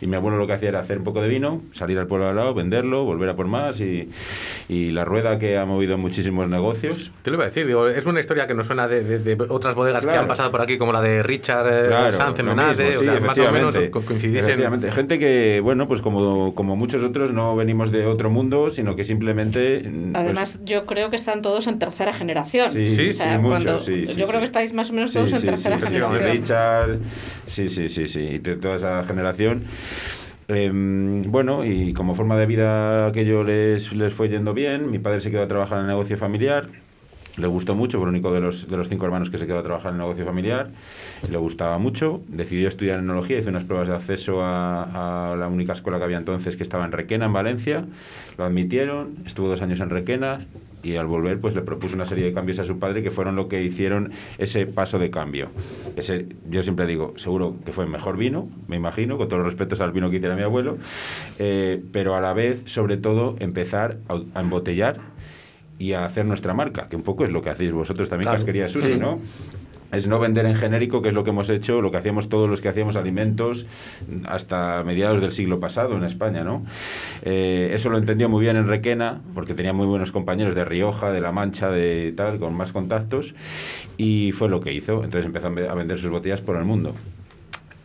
Y mi abuelo lo que hacía era hacer un poco de vino, salir al pueblo al lado, venderlo, volver a por más, y, y la rueda que ha movido muchísimos negocios. Te lo iba a decir, digo, es una historia que nos suena de, de- de otras bodegas que han pasado por aquí, como la de Richard eh, Claro, Sanz en Menade, o sea, más o menos efectivamente. co- coincidís en... Efectivamente. Gente que, bueno, pues como, como muchos otros no venimos de otro mundo, sino que simplemente... mm, pues, Además, yo creo que están todos en tercera generación. Sí, Sí, O sea, sí, mucho, cuando- sí, sí, yo creo sí. que estáis más o menos Sí, todos en sí, tercera sí, generación. Richard, sí, sí, sí, sí, de toda esa generación. Em, bueno, y como forma de vida aquello les, les fue yendo bien. Mi padre se quedó a trabajar en el negocio familiar. Le gustó mucho, fue el único de los, de los cinco hermanos que se quedó a trabajar en el negocio familiar. Le gustaba mucho. Decidió estudiar enología, hizo unas pruebas de acceso a, a la única escuela que había entonces, que estaba en Requena, en Valencia. Lo admitieron, estuvo dos años en Requena y al volver pues le propuso una serie de cambios a su padre que fueron lo que hicieron ese paso de cambio. Ese, yo siempre digo, seguro que fue mejor vino, me imagino, con todos los respetos al vino que hiciera mi abuelo, eh, pero a la vez, sobre todo, empezar a embotellar y a hacer nuestra marca, que un poco es lo que hacéis vosotros también, Claro, Casquería Susi, sí. ¿no? Es no vender en genérico, que es lo que hemos hecho, lo que hacíamos todos los que hacíamos alimentos hasta mediados del siglo pasado en España, ¿no? Eh, eso lo entendió muy bien en Requena, porque tenía muy buenos compañeros de Rioja, de La Mancha, de tal, con más contactos, y fue lo que hizo. Entonces empezó a vender sus botellas por el mundo.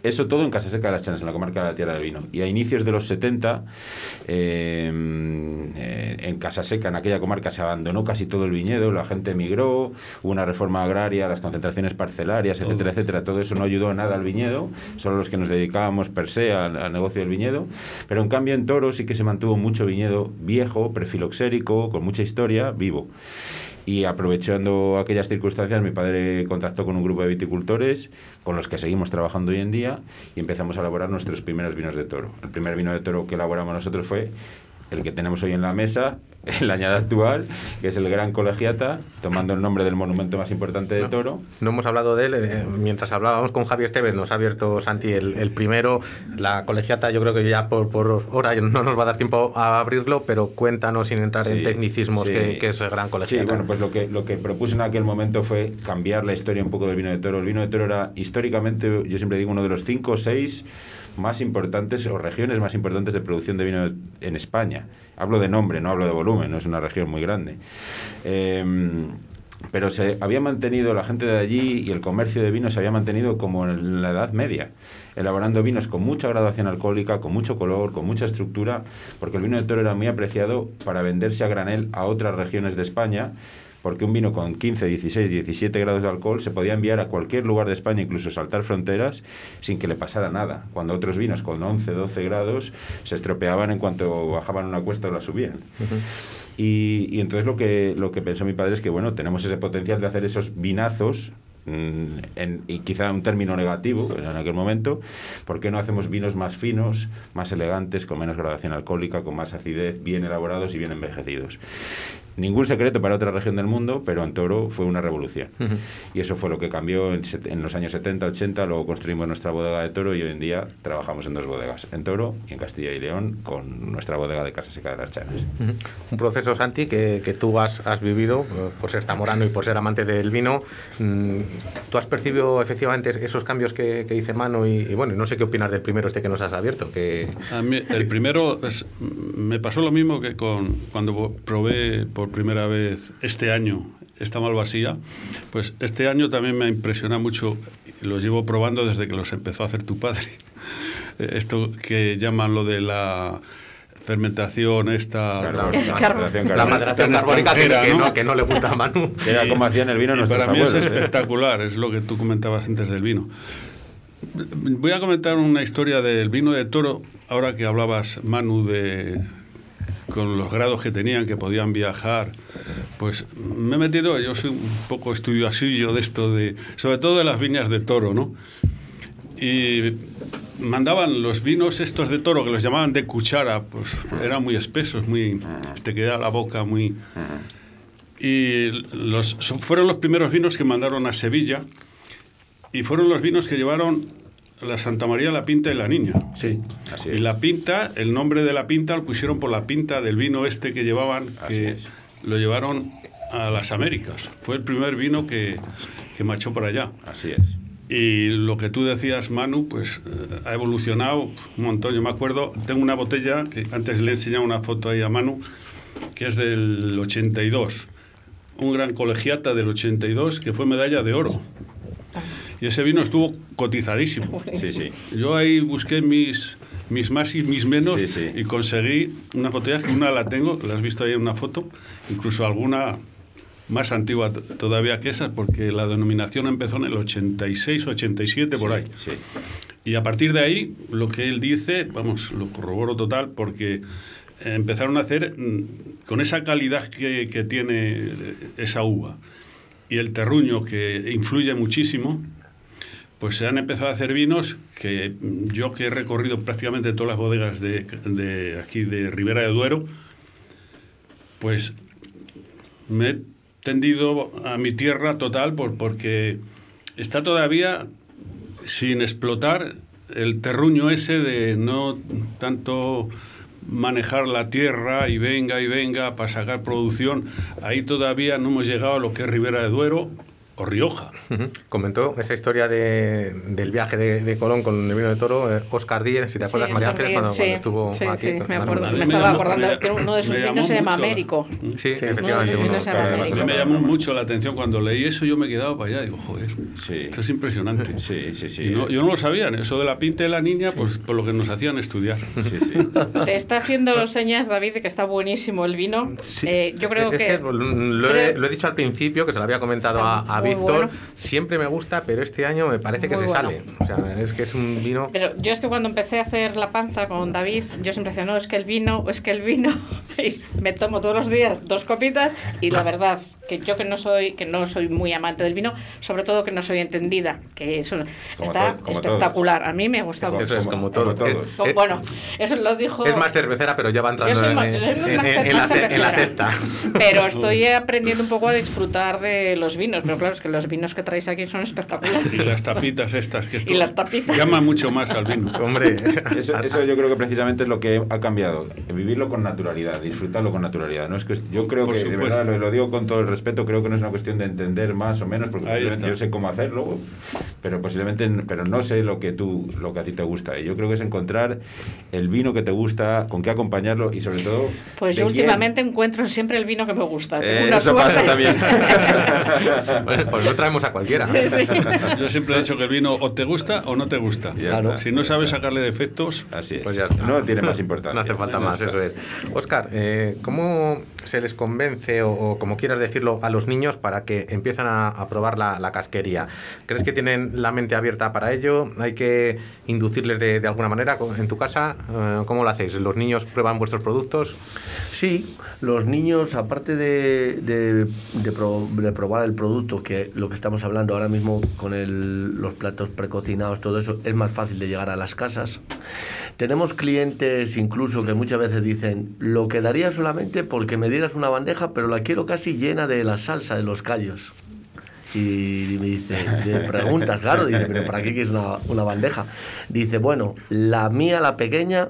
Eso todo en Casa Seca de las Chanas, en la comarca de la Tierra del Vino. Y a inicios de los 70, eh, eh, en Casa Seca, en aquella comarca, se abandonó casi todo el viñedo, la gente emigró, hubo una reforma agraria, las concentraciones parcelarias, etcétera, etcétera. Todo eso no ayudó nada al viñedo, solo los que nos dedicábamos per se al, al negocio del viñedo. Pero en cambio en Toro sí que se mantuvo mucho viñedo viejo, prefiloxérico, con mucha historia, vivo. Y aprovechando aquellas circunstancias, mi padre contactó con un grupo de viticultores con los que seguimos trabajando hoy en día y empezamos a elaborar nuestros primeros vinos de toro. El primer vino de toro que elaboramos nosotros fue el que tenemos hoy en la mesa, [LAUGHS] en la añada actual, que es el Gran Colegiata, tomando el nombre del monumento más importante de Toro. No hemos hablado de él, eh, mientras hablábamos con Javier Estevez, nos ha abierto Santi el, el primero, la colegiata, yo creo que ya por, por hora no nos va a dar tiempo a abrirlo, pero cuéntanos sin entrar en Sí, tecnicismos sí. que, que es el gran Sí, colegiata. bueno, pues lo que, lo que propuse en aquel momento fue cambiar la historia un poco del vino de toro. El vino de toro era históricamente, yo siempre digo, uno de los cinco o seis más importantes o regiones más importantes de producción de vino en España. Hablo de nombre, no hablo de volumen, no es una región muy grande. Em, pero se había mantenido la gente de allí y el comercio de vino se había mantenido como en la Edad Media, elaborando vinos con mucha graduación alcohólica, con mucho color, con mucha estructura, porque el vino de toro era muy apreciado para venderse a granel a otras regiones de España, porque un vino con 15, 16, 17 grados de alcohol se podía enviar a cualquier lugar de España, incluso saltar fronteras, sin que le pasara nada, cuando otros vinos con 11, 12 grados se estropeaban en cuanto bajaban una cuesta o la subían. Y, y entonces lo que, lo que pensó mi padre es que, bueno, tenemos ese potencial de hacer esos vinazos, mm, en- y quizá un término negativo en aquel momento, ¿por qué no hacemos vinos más finos, más elegantes, con menos gradación alcohólica, con más acidez, bien elaborados y bien envejecidos? Ningún secreto para otra región del mundo, pero en Toro fue una revolución. Y eso fue lo que cambió en, en los años 70, 80, luego construimos nuestra bodega de Toro y hoy en día trabajamos en dos bodegas, en Toro y en Castilla y León, con nuestra bodega de Casa Seca de las Chaves. Ujú. Un proceso, Santi, que, que tú has, has vivido eh, por ser zamorano y por ser amante del vino. Mm, ¿Tú has percibido efectivamente esos cambios que, que dice Mano? Y, y bueno, no sé qué opinas del primero este que nos has abierto. Que... A mí, el primero, es- me pasó lo mismo que con cuando probé por primera vez este año esta malvasía, pues este año también me ha impresionado mucho, y los llevo probando desde que los empezó a hacer tu padre. [LAUGHS] Eh, Esto que llaman lo de la fermentación esta... La- maderación La carbónica. que, ¿no? no, que no le gusta a Manu. Era como hacían el vino Y para mí es ¿eh? espectacular, es lo que tú comentabas antes del vino. Voy a comentar una historia del vino de toro, ahora que hablabas, Manu, de con los grados que tenían, que podían viajar. Pues me he metido, yo soy un poco estudiosillo de esto, de, sobre todo de las viñas de toro, ¿no? Y mandaban los vinos estos de toro, que los llamaban de cuchara, pues eran muy espesos, muy te quedaba la boca muy... Y los, fueron los primeros vinos que mandaron a Sevilla y fueron los vinos que llevaron la Santa María, la Pinta y la Niña. Sí, así Y es. la pinta, el nombre de la pinta lo pusieron por la pinta del vino este que llevaban, Así que es. lo llevaron a las Américas. Fue el primer vino que, que marchó por allá. Así es. Y lo que tú decías, Manu, pues eh, ha evolucionado un montón. Yo me acuerdo, tengo una botella, que antes le he enseñado una foto ahí a Manu, que es del 82. Un gran colegiata del 82 que fue medalla de oro. Y ese vino estuvo cotizadísimo. [LAUGHS] Sí, sí. Yo ahí busqué mis, mis más y mis menos Sí, y conseguí unas botellas que una la tengo, la has visto ahí en una foto, incluso alguna más antigua todavía que esa, porque la denominación empezó en el 86, 87, por ahí. Sí. Y a partir de ahí, lo que él dice, vamos, lo corroboro total, porque empezaron a hacer mm, con esa calidad que, que tiene esa uva y el terruño que influye muchísimo, pues se han empezado a hacer vinos que yo que he recorrido prácticamente todas las bodegas de, de aquí de Ribera de Duero, pues me he tendido a mi tierra total por, porque está todavía sin explotar el terruño ese de no tanto manejar la tierra y venga y venga para sacar producción. Ahí todavía no hemos llegado a lo que es Ribera de Duero o Rioja. Ujú. Comentó esa historia de, del viaje de, de Colón con el vino de toro, eh, Oscar Díez, si te acuerdas, Sí, María Ángeles, cuando, Díez, cuando estuvo sí, aquí. sí, me acuerdo. Me me estaba llamó- acordando me- que uno de sus vinos se llama Américo. Sí, Uno Sí. de efectivamente. uno- me llamó mucho la atención cuando leí eso, yo me he quedado para allá. Digo, joder, Sí. esto es impresionante. Sí, sí, sí. Y no- yo no lo sabía, eso de la pinta de la niña, pues por lo que nos hacían estudiar. Sí, sí. [LAUGHS] Te está haciendo señas, David, de que está buenísimo el vino. Sí. Eh, yo creo es que... lo, he, lo he dicho al principio, que se lo había comentado a, Víctor. bueno. Siempre me gusta, pero este año me parece que Muy se bueno. sale. O sea, es que es un vino. Pero yo es que cuando empecé a hacer la panza con David, yo siempre decía, no, es que el vino, es que el vino, [LAUGHS] y me tomo todos los días dos copitas, y la verdad, que yo que no soy, que no soy muy amante del vino, sobre todo que no soy entendida, que eso Como está espectacular, a mí me ha gustado. Eso es como todo. como Como- es- bueno, eso lo dijo... Es más cervecera, pero ya va entrando en, más- en- soy más en- cer- en la, en la cervecera. secta. Pero estoy aprendiendo un poco a disfrutar de los vinos, pero claro, es que los vinos que traéis aquí son espectaculares. Y las tapitas estas, que esto Y las tapitas. llama mucho más al vino. Hombre, Eso, eso yo creo que precisamente es lo que ha cambiado. Vivirlo con naturalidad, disfrutarlo con naturalidad. No es que, yo creo Por que, de supuesto. verdad, lo, lo digo con todo el respeto, creo que no es una cuestión de entender más o menos, porque yo sé cómo hacerlo, pero posiblemente pero no sé lo que tú lo que a ti te gusta. Y yo creo que es encontrar el vino que te gusta, con qué acompañarlo y sobre todo... Pues yo quién. últimamente encuentro siempre el vino que me gusta. Eh, una eso pasa suerte. también. [LAUGHS] Bueno, pues no traemos a cualquiera. Sí, sí. Yo siempre he dicho que el vino o te gusta o no te gusta. Ya Claro. está. Si no sabes sacarle defectos, Así es. Pues ya está. No tiene más importancia. No hace falta más, eso es. Oscar, eh, ¿cómo se les convence, o, o como quieras decirlo, a los niños para que empiezan a, probar la, casquería? ¿Crees que tienen la mente abierta para ello? ¿Hay que inducirles de, alguna manera? ¿En tu casa eh, cómo lo hacéis? ¿Los niños prueban vuestros productos? Sí, los niños, aparte de, de probar el producto, que lo que estamos hablando ahora mismo con el- los platos precocinados, todo eso, es más fácil de llegar a las casas. Tenemos clientes incluso que muchas veces dicen, lo quedaría solamente porque me dieras una bandeja, pero la quiero casi llena de la salsa de los callos. Y me dice, preguntas, claro, dice, pero ¿para qué quieres una, una bandeja? Dice, bueno, la mía, la pequeña,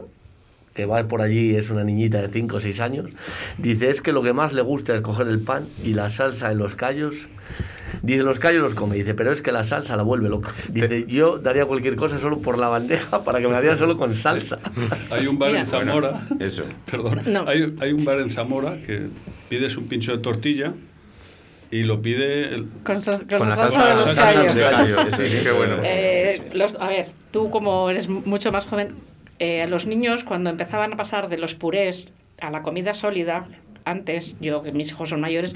que va por allí, es una niñita de 5 o 6 años, dice, es que lo que más le gusta es coger el pan y la salsa en los callos. Dice, los callos los come, dice, pero es que la salsa la vuelve loca. Dice, yo daría cualquier cosa solo por la bandeja para que me la diera solo con salsa. Hay un bar Mira. en Zamora, Eso. perdón, No. hay, hay un bar en Zamora que pides un pincho de tortilla y lo pide el- Con, sa- con Con la salsa de los callos. de callos, Eso, sí, qué bueno. Eh, los- a ver, tú como eres mucho más joven, eh, a los niños cuando empezaban a pasar de los purés a la comida sólida, antes, yo que mis hijos son mayores,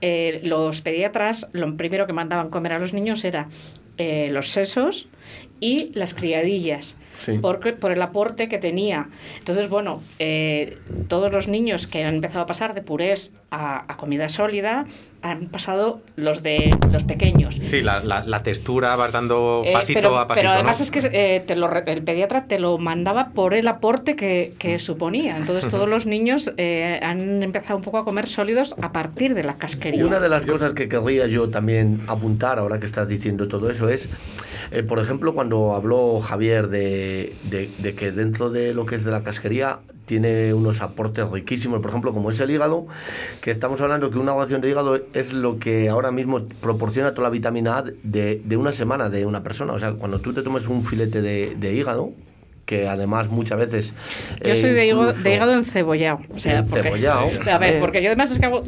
eh, los pediatras lo primero que mandaban comer a los niños era eh, los sesos y las criadillas. Sí. Porque, por el aporte que tenía. Entonces, bueno, eh, todos los niños que han empezado a pasar de purés a, a comida sólida han pasado los de los pequeños. Sí, la, la, la textura vas dando Eh, pasito pero, a pasito. pero además ¿no? es que eh, te lo re- el pediatra te lo mandaba por el aporte que, que suponía. Entonces todos [LAUGHS] los niños eh, han empezado un poco a comer sólidos a partir de la Y casquería. una de las cosas que querría yo también apuntar ahora que estás diciendo todo eso es, eh, por ejemplo, cuando habló Javier de, de- que dentro de lo que es de la casquería tiene unos aportes riquísimos, por ejemplo, como es el hígado, que estamos hablando que una ración de hígado es lo que ahora mismo proporciona toda la vitamina A de, de una semana de una persona. O sea, cuando tú te tomes un filete de hígado, que además muchas veces... Yo eh, soy de hígado, incluso- de hígado encebollado. O sea, porque- Encebollado. [LAUGHS] a ver, Eh. porque yo además es que hago.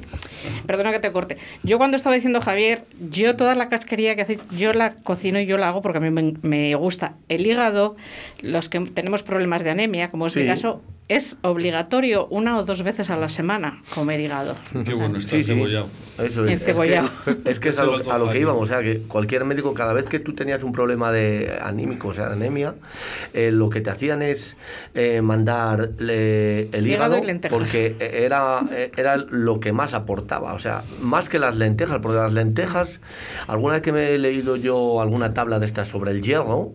Perdona que te corte. Yo cuando estaba diciendo Javier, yo toda la casquería que hacéis, yo la cocino y yo la hago porque a mí me, me gusta. El hígado, los que tenemos problemas de anemia, como es mi caso, es obligatorio una o dos veces a la semana comer hígado. Qué bueno está Sí, sí. cebollado. Eso es. Encebollado. [LAUGHS] Es que es, que es a, lo a lo que íbamos. O sea, que cualquier médico, cada vez que tú tenías un problema de anímico, o sea, de anemia, eh, lo que te hacían es eh, mandar le- el Hígado hígado, y lentejas. porque era, eh, era lo que más aportaba. O sea, más que las lentejas, porque las lentejas, alguna vez que me he leído yo alguna tabla de estas sobre el hierro,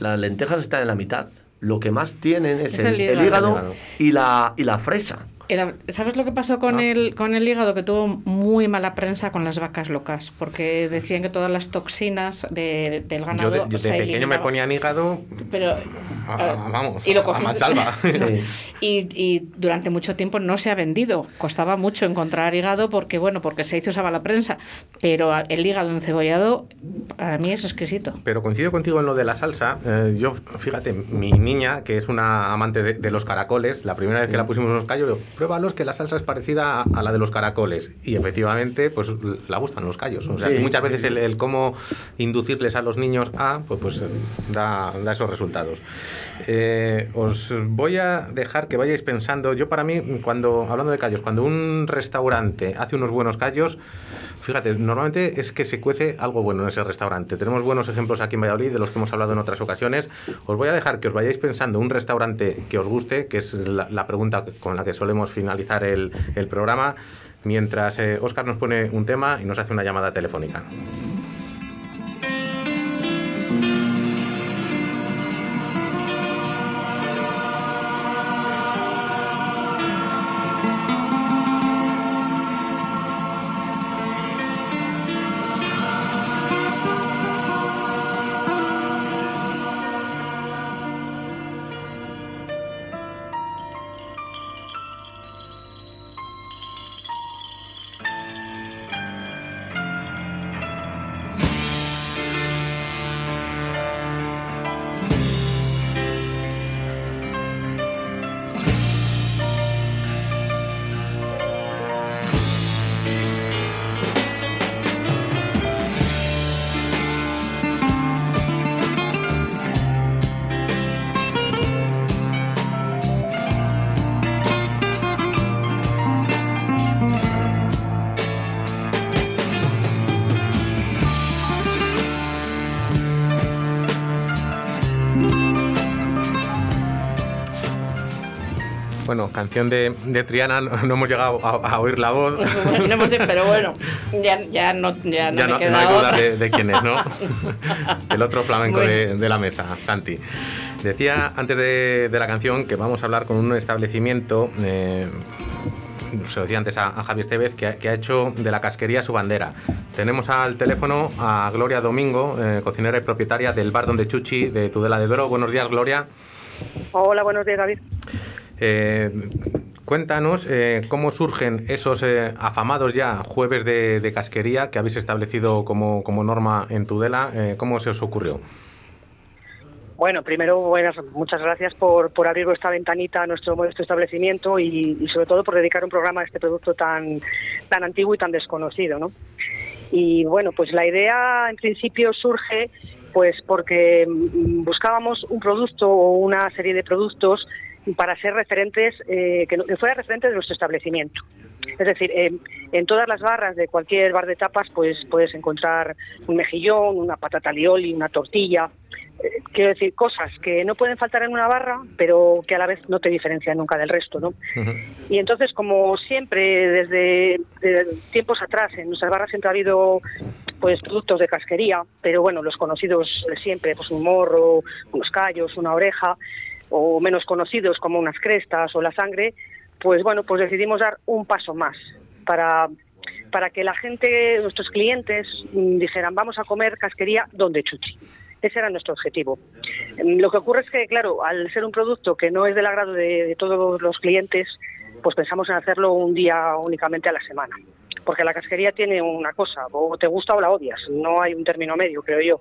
las lentejas están en la mitad. Lo que más tienen es, Es el, el el hígado. hígado, El hígado. y la, y la fresa. El- ¿Sabes lo que pasó con, Ah. el, con el hígado? Que tuvo muy mala prensa con las vacas locas, porque decían que todas las toxinas de- del ganado Yo de, yo de se pequeño me ponían hígado, Pero, ah, eh, vamos, y lo a. [LAUGHS] Sí. y, y durante mucho tiempo no se ha vendido. Costaba mucho encontrar hígado porque, bueno, porque se hizo usaba la prensa. Pero a- el hígado encebollado para mí es exquisito. Pero coincido contigo en lo de la salsa. Eh, yo, fíjate, mi niña, que es una amante de, de los caracoles, la primera vez que la pusimos unos callos, digo, pruébalos que la salsa es parecida a, a la de los caracoles. Y efectivamente, pues la gustan los callos. O sea, Sí, que muchas veces el, el cómo inducirles a los niños a, pues, pues da, da esos resultados. Eh, os voy a dejar que vayáis pensando. Yo, para mí, cuando, hablando de callos, cuando un restaurante hace unos buenos callos, Fíjate, normalmente es que se cuece algo bueno en ese restaurante. Tenemos buenos ejemplos aquí en Valladolid de los que hemos hablado en otras ocasiones. Os voy a dejar que os vayáis pensando un restaurante que os guste, que es la, la pregunta con la que solemos finalizar el, programa, mientras eh, Óscar nos pone un tema y nos hace una llamada telefónica. De, de Triana, no, no hemos llegado a, a oír la voz. [LAUGHS] No hemos- pero bueno, ya, ya no, ya no ya me no, queda no hay duda de, de quién es, ¿no? [LAUGHS] El otro flamenco de, de la mesa, Santi. Decía antes de, de la canción que vamos a hablar con un establecimiento, eh, se lo decía antes a, a Javier Estevez, que, ha- que ha hecho de la casquería su bandera. Tenemos al teléfono a Gloria Domingo, eh, cocinera y propietaria del bar Donde Chuchi de Tudela de Duero. Buenos días, Gloria. Hola, buenos días, David. Eh, cuéntanos eh, cómo surgen esos eh, afamados ya jueves de, casquería que habéis establecido como, como norma en Tudela. Eh, ¿Cómo se os ocurrió? Bueno, primero, buenas, muchas gracias por, por abrir vuestra ventanita a nuestro modesto establecimiento y, y sobre todo por dedicar un programa a este producto tan, tan antiguo y tan desconocido, ¿no? Y bueno, pues la idea en principio surge pues porque mm, buscábamos un producto o una serie de productos para ser referentes, eh, que, fuera referente de nuestro establecimiento. Es decir, eh, en todas las barras de cualquier bar de tapas, pues puedes encontrar un mejillón, una patata lioli, una tortilla. Eh, quiero decir, cosas que no pueden faltar en una barra, pero que a la vez no te diferencian nunca del resto, ¿no? Y entonces, como siempre, desde, desde tiempos atrás, en nuestras barras siempre ha habido pues productos de casquería, pero bueno, los conocidos siempre, pues un morro, unos callos, una oreja, o menos conocidos como unas crestas o la sangre, pues bueno, pues decidimos dar un paso más para para que la gente, nuestros clientes, mm, dijeran, vamos a comer casquería donde chuchi. Ese era nuestro objetivo. Mm, Lo que ocurre es que, claro, al ser un producto que no es del agrado de, de todos los clientes, pues pensamos en hacerlo un día únicamente a la semana. Porque la casquería tiene una cosa, o te gusta o la odias, no hay un término medio, creo yo.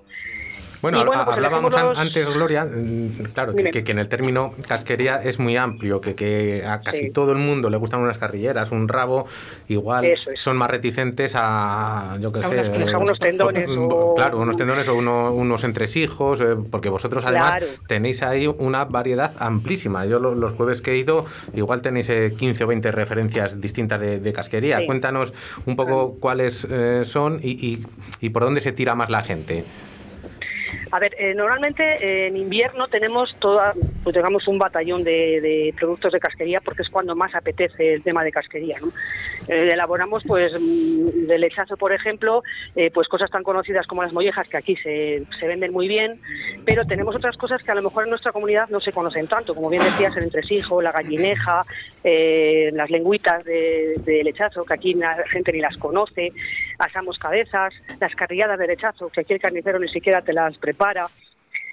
Bueno, pues hablábamos los- antes, Gloria, mm, claro, que, que- que en el término casquería es muy amplio, que, que a casi Sí. todo el mundo le gustan unas carrilleras, un rabo, igual es. son más reticentes a, yo qué A sé, unas a unos tendones o- claro, unos tendones o uno- unos entresijos, eh, porque vosotros además Claro. tenéis ahí una variedad amplísima. Yo lo- los jueves que he ido, igual tenéis eh, 15 o 20 referencias distintas de, de casquería. Sí. Cuéntanos un poco cuáles eh, son y, y- y por dónde se tira más la gente. A ver, eh, normalmente eh, en invierno tenemos toda, pues digamos un batallón de, de productos de casquería porque es cuando más apetece el tema de casquería. ¿no? Eh, elaboramos, pues, mm, de lechazo, por ejemplo, eh, pues cosas tan conocidas como las mollejas que aquí se, se venden muy bien, pero tenemos otras cosas que a lo mejor en nuestra comunidad no se conocen tanto, como bien decías, el entresijo, la gallineja, eh, las lengüitas de, de lechazo, que aquí la gente ni las conoce, asamos cabezas, las carrilladas de lechazo, que aquí el carnicero ni siquiera te las prepara.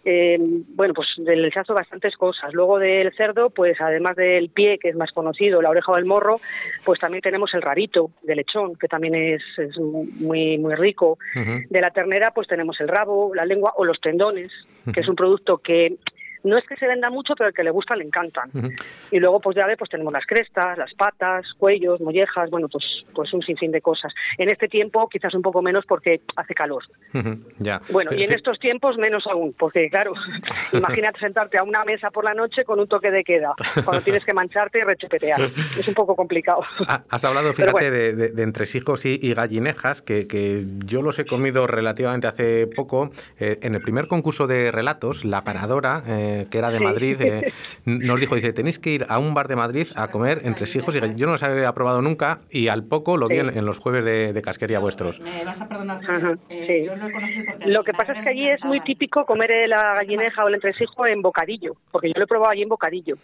Eh, bueno, pues del lechazo bastantes cosas. Luego del cerdo, pues además del pie, que es más conocido, la oreja o el morro, pues también tenemos el rarito de lechón, que también es, es muy, muy rico. De la ternera, pues tenemos el rabo, la lengua o los tendones, que es un producto que no es que se venda mucho, pero al que le gusta le encantan. Y luego, pues ya ve, pues tenemos las crestas, las patas, cuellos, mollejas, bueno, pues, pues un sinfín de cosas. En este tiempo, quizás un poco menos porque hace calor. ya. Bueno, y en estos tiempos menos aún, porque claro, [LAUGHS] imagínate sentarte a una mesa por la noche con un toque de queda, cuando tienes que mancharte y rechupetear. Es un poco complicado. Ha- Has hablado, fíjate, bueno. de, de- de entresijos y, y gallinejas, que, que yo los he comido relativamente hace poco. Eh, en el primer concurso de relatos, la ganadora, eh, que era de Sí. Madrid, eh, [LAUGHS] nos dijo, dice, tenéis que ir a un bar de Madrid a comer entresijos y gallinejas. Yo no los había probado nunca y al poco lo vi Sí. en, en los jueves de, de casquería vuestros. Me vas a perdonar, Ajá, eh, sí. yo lo que pasa es que allí es muy típico comer eh, la gallineja o el entresijo en bocadillo, porque yo lo he probado allí en bocadillo.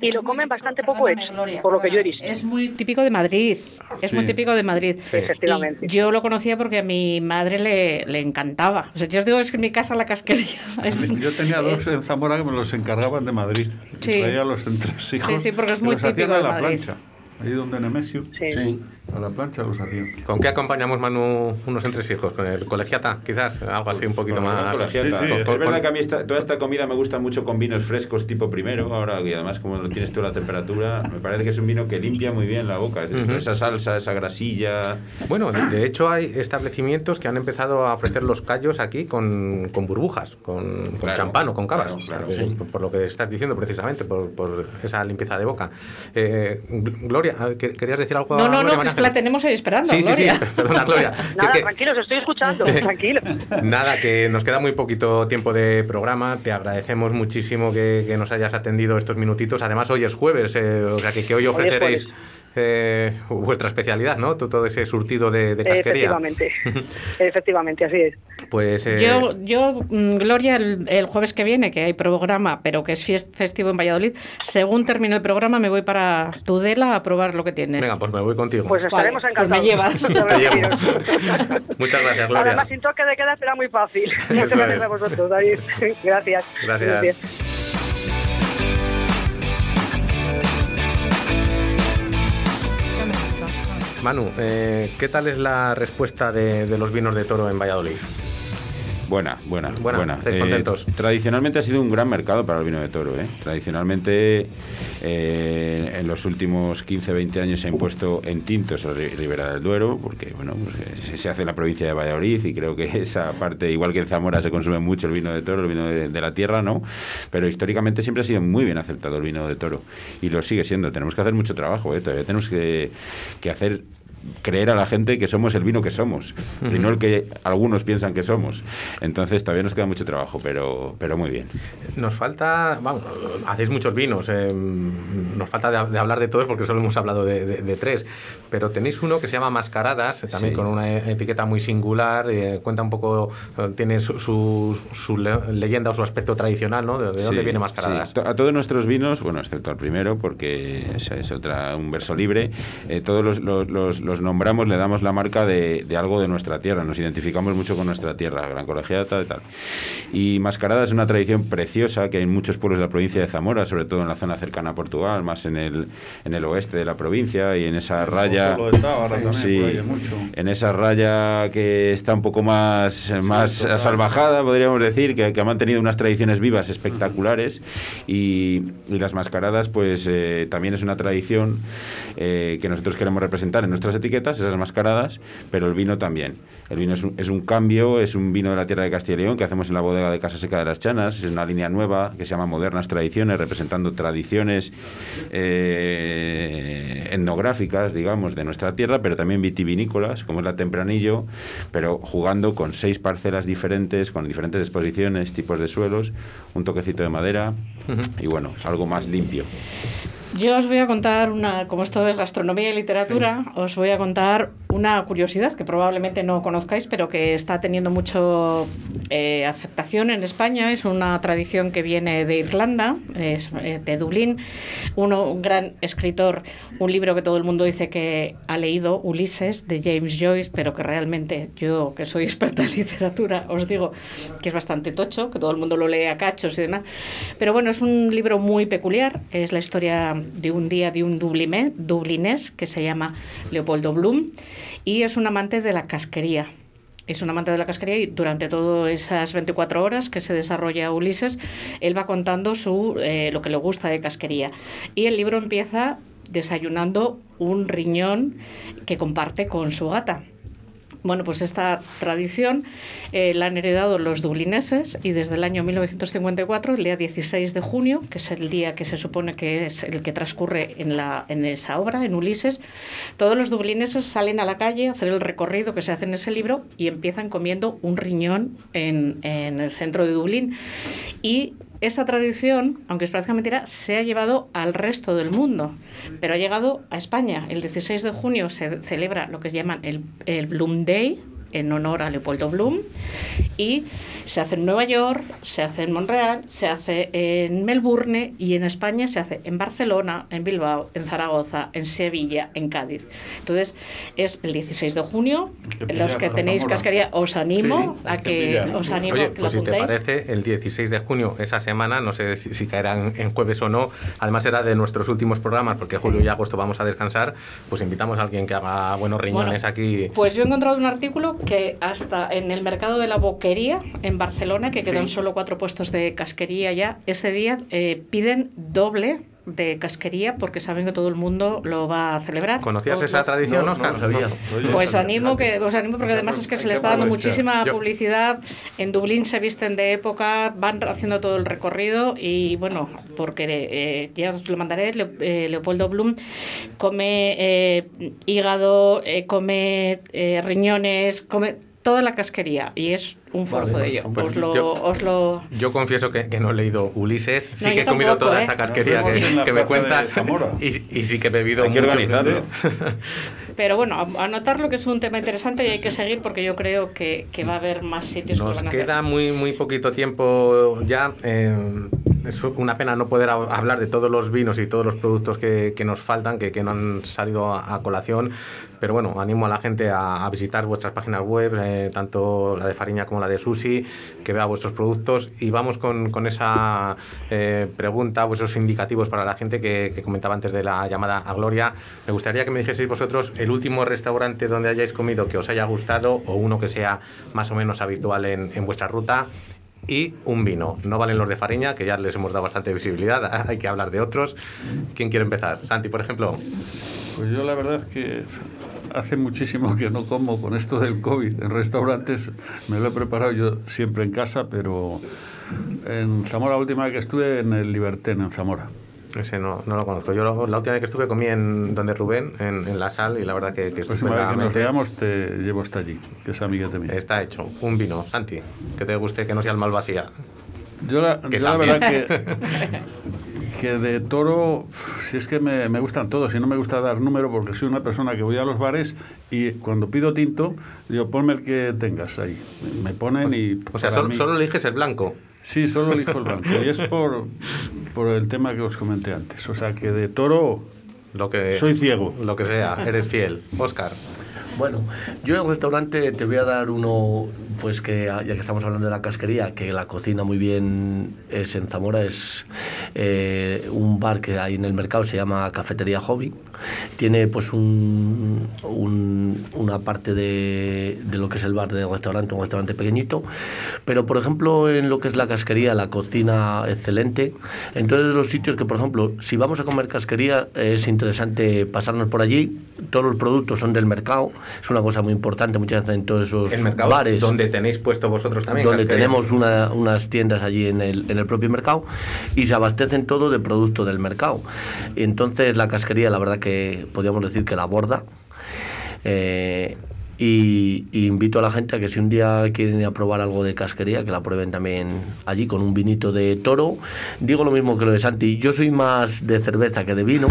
Y lo es muy comen típico, bastante poco hecho, por lo que yo he visto. Es muy típico de Madrid. Es muy típico de Madrid. Efectivamente. Y yo lo conocía porque a mi madre le, le encantaba. O sea, yo os digo es que en mi casa la casquería [LAUGHS] es... Yo tenía dos en Zamora que me los encargaban de Madrid. Sí. Traía los entresijos. Sí, sí, porque es y muy los hacían típico a de la Madrid. plancha. Ahí donde Nemesio. Sí. A la plancha los hacían. ¿Con qué acompañamos, Manu, unos entresijos? ¿Con el colegiata, quizás? Algo así un poquito Con la más... colegiata. Sí, sí, es con- verdad con- que a mí esta- toda esta comida me gusta mucho con vinos frescos tipo primero, ahora y además como lo tienes tú a la temperatura, me parece que es un vino que limpia muy bien la boca, esa salsa, esa grasilla. Bueno, de, de hecho hay establecimientos que han empezado a ofrecer los callos aquí con, con burbujas, con, con Claro, champán o con cavas, claro, sí. por, por lo que estás diciendo precisamente, por, por esa limpieza de boca. Eh, Gl- Gloria, ¿qué- ¿querías decir algo? No, a no, no, que la tenemos ahí esperando, Sí, sí, sí, [LAUGHS] perdona, Gloria. [LAUGHS] Nada, Que- tranquilos, estoy escuchando, [LAUGHS] tranquilo. Nada, que nos queda muy poquito tiempo de programa. Te agradecemos muchísimo que, que nos hayas atendido estos minutitos. Además, hoy es jueves, eh, o sea que, que hoy ofreceréis. Eh, vuestra especialidad, ¿no? Todo ese surtido de, de casquería. Efectivamente, [LAUGHS] efectivamente, así es. Pues eh, Yo, yo mm, Gloria, el, el jueves que viene, que hay programa, pero que es festivo en Valladolid, según termine el programa me voy para Tudela a probar lo que tienes. venga, pues me voy contigo. Pues estaremos Vale, encantados. pues me llevas. [LAUGHS] [LAUGHS] Muchas gracias, Gloria. Además, sin toque de queda será muy fácil. Muchas gracias es. a vosotros, David. Gracias. Manu, eh, ¿qué tal es la respuesta de, de los vinos de toro en Valladolid? Buena, buena, Buena, buena. ¿estáis contentos? tradicionalmente ha sido un gran mercado para el vino de toro. ¿eh? Tradicionalmente, eh, en los últimos 15, 20 años se ha impuesto en tintos a Ri- Ribera del Duero, porque bueno, pues, eh, se hace en la provincia de Valladolid y creo que [LAUGHS] esa parte, igual que en Zamora se consume mucho el vino de toro, el vino de, de la tierra, ¿no? Pero históricamente siempre ha sido muy bien aceptado el vino de toro y lo sigue siendo. Tenemos que hacer mucho trabajo, ¿eh? todavía tenemos que, que hacer creer a la gente que somos el vino que somos y no el que algunos piensan que somos. Entonces todavía nos queda mucho trabajo, pero, pero muy bien. Nos falta, vamos, hacéis muchos vinos, eh, nos falta de, de hablar de todos porque solo hemos hablado de, de- de tres, pero tenéis uno que se llama Mascaradas, también Sí. con una e- etiqueta muy singular, eh, cuenta un poco, eh, tiene su, su- su le- leyenda o su aspecto tradicional, ¿no? ¿De, de dónde Sí, viene Mascaradas? sí. A todos nuestros vinos, bueno, excepto al primero, porque es, es otra, un verso libre, eh, todos los, los- los- los nombramos, le damos la marca de, de algo de nuestra tierra, nos identificamos mucho con nuestra tierra, Gran Colegiata y tal. Y Mascarada es una tradición preciosa que hay en muchos pueblos de la provincia de Zamora, sobre todo en la zona cercana a Portugal, más en el, en el oeste de la provincia y en esa raya... También, Sí, mucho. en esa raya que está un poco más, más salvajada, podríamos decir, que, que ha mantenido unas tradiciones vivas espectaculares. Y, y las mascaradas, pues eh, también es una tradición eh, que nosotros queremos representar en nuestras etiquetas, esas mascaradas, pero el vino también. El vino es un, es un cambio, es un vino de la tierra de Castilla y León que hacemos en la bodega de Casa Seca de las Chanas, es una línea nueva que se llama Modernas Tradiciones, representando tradiciones eh, etnográficas, digamos, de nuestra tierra, pero también vitivinícolas, como es la Tempranillo, pero jugando con seis parcelas diferentes, con diferentes exposiciones, tipos de suelos, un toquecito de madera y bueno, algo más limpio. Yo os voy a contar una, como esto es gastronomía y literatura, os voy a contar una curiosidad que probablemente no conozcáis, pero que está teniendo mucho eh, aceptación en España. Es una tradición que viene de Irlanda, es, eh, de Dublín. Uno, un gran escritor, un libro que todo el mundo dice que ha leído, Ulises, de James Joyce, pero que realmente yo, que soy [LAUGHS] experta en literatura, os digo que es bastante tocho, que todo el mundo lo lee a cachos y demás. Pero bueno, es un libro muy peculiar. Es la historia de un día de un dublimé- dublinés que se llama Leopoldo Bloom y es un amante de la casquería. Es un amante de la casquería y durante todas esas 24 horas que se desarrolla Ulises, él va contando su, eh, lo que le gusta de casquería. Y el libro empieza desayunando un riñón que comparte con su gata. Bueno, pues esta tradición eh, la han heredado los dublineses y desde el año 1954, el día 16 de junio, que es el día que se supone que es el que transcurre en, la, en esa obra, en Ulises, todos los dublineses salen a la calle a hacer el recorrido que se hace en ese libro y empiezan comiendo un riñón en, en el centro de Dublín. Y esa tradición, aunque es prácticamente mentira, se ha llevado al resto del mundo, pero ha llegado a España. El 16 de junio se celebra lo que se llaman el, el Bloom Day, en honor a Leopoldo Bloom, y se hace en Nueva York, se hace en Montreal, se hace en Melbourne y en España se hace en Barcelona, en Bilbao, en Zaragoza, en Sevilla, en Cádiz. Entonces, es el 16 de junio. Que Los pilla que tenéis cascaría, os animo Sí, a que que pilla. os animo Oye, a que pues lo si te parece, el 16 de junio, esa semana, no sé si, si caerá en, en jueves o no, además era de nuestros últimos programas, porque julio y agosto vamos a descansar, pues invitamos a alguien que haga buenos riñones Bueno, aquí. Pues yo he encontrado un artículo que hasta en el mercado de la boquería en Barcelona, que quedan Sí. solo cuatro puestos de casquería ya, ese día eh, piden doble de casquería porque saben que todo el mundo lo va a celebrar. ¿Conocías O- esa tradición, no, Oscar? no lo sabía. Pues animo que os animo porque además es que se le está dando muchísima Yo- publicidad. En Dublín se visten de época, van haciendo todo el recorrido y bueno, porque eh, ya os lo mandaré. Eh, Leopoldo Bloom come eh, hígado, eh, come eh, riñones, come toda la casquería y es un forzo Vale, de ello. pues os, lo, yo- os lo... Yo confieso que, que no he leído Ulises, sí No, que he comido tampoco, toda ¿eh? esa casquería que, que me cuentas y, y sí que he bebido Hay que mucho organizarlo. [LAUGHS] Pero bueno, a- anotarlo que es un tema interesante y hay que seguir porque yo creo que, que va a haber más sitios que lo Nos van a hacer. queda muy, muy poquito tiempo ya. eh, es una pena no poder hab- hablar de todos los vinos y todos los productos que, que nos faltan, que, que no han salido a, colación. Pero bueno, animo a la gente a, a visitar vuestras páginas web, eh, tanto la de Fariña como la de Susi, que vea vuestros productos. Y vamos con, con esa eh, pregunta, vuestros indicativos para la gente que, que comentaba antes de la llamada a Gloria. Me gustaría que me dijeseis vosotros el último restaurante donde hayáis comido que os haya gustado o uno que sea más o menos habitual en, en vuestra ruta y un vino. No valen los de Fariña, que ya les hemos dado bastante visibilidad, [LAUGHS] hay que hablar de otros. ¿Quién quiere empezar? Santi, por ejemplo. Pues yo la verdad es que hace muchísimo que no como con esto del COVID en restaurantes. Me lo he preparado yo siempre en casa, pero en Zamora la última vez que estuve en el Libertén, en Zamora. Ese no, no lo conozco. Yo lo- la última vez que estuve comí en donde Rubén, en, en la sal, y la verdad que, que La próxima vez que nos estupendamente veamos te llevo hasta allí, que es amiguete mío. está hecho. Un vino, Santi, que te guste, que no sea el Malvasía. Yo la, Que yo la verdad que, [LAUGHS] que de toro, si es que me, me gustan todos, y no me gusta dar número porque soy una persona que voy a los bares y cuando pido tinto, digo, ponme el que tengas ahí. Me ponen y... O sea, solo, mí- solo eliges el blanco. Sí, solo elijo el blanco. Y es por, por el tema que os comenté antes. O sea, que de toro Lo que, soy ciego. Lo que sea, eres fiel. Oscar. Bueno, yo en el restaurante te voy a dar uno, pues que ya que estamos hablando de la casquería, que la cocina muy bien es en Zamora, es eh, un bar que hay en el mercado, se llama Cafetería Hobby. Tiene pues un, un- una parte de, de lo que es el bar del restaurante, un restaurante pequeñito, pero por ejemplo en lo que es la casquería, la cocina excelente. Entonces los sitios que por ejemplo, si vamos a comer casquería, es interesante pasarnos por allí, todos los productos son del mercado, es una cosa muy importante muchas veces en todos esos El mercado bares donde tenéis puesto vosotros también. donde casquería. tenemos una- unas tiendas allí en el, en el propio mercado y se abastecen todo de producto del mercado. Entonces la casquería, la verdad que podríamos decir que la borda. Eh, y, y invito a la gente a que si un día quieren ir a probar algo de casquería, que la prueben también allí con un vinito de toro. Digo lo mismo que lo de Santi, yo soy más de cerveza que de vino.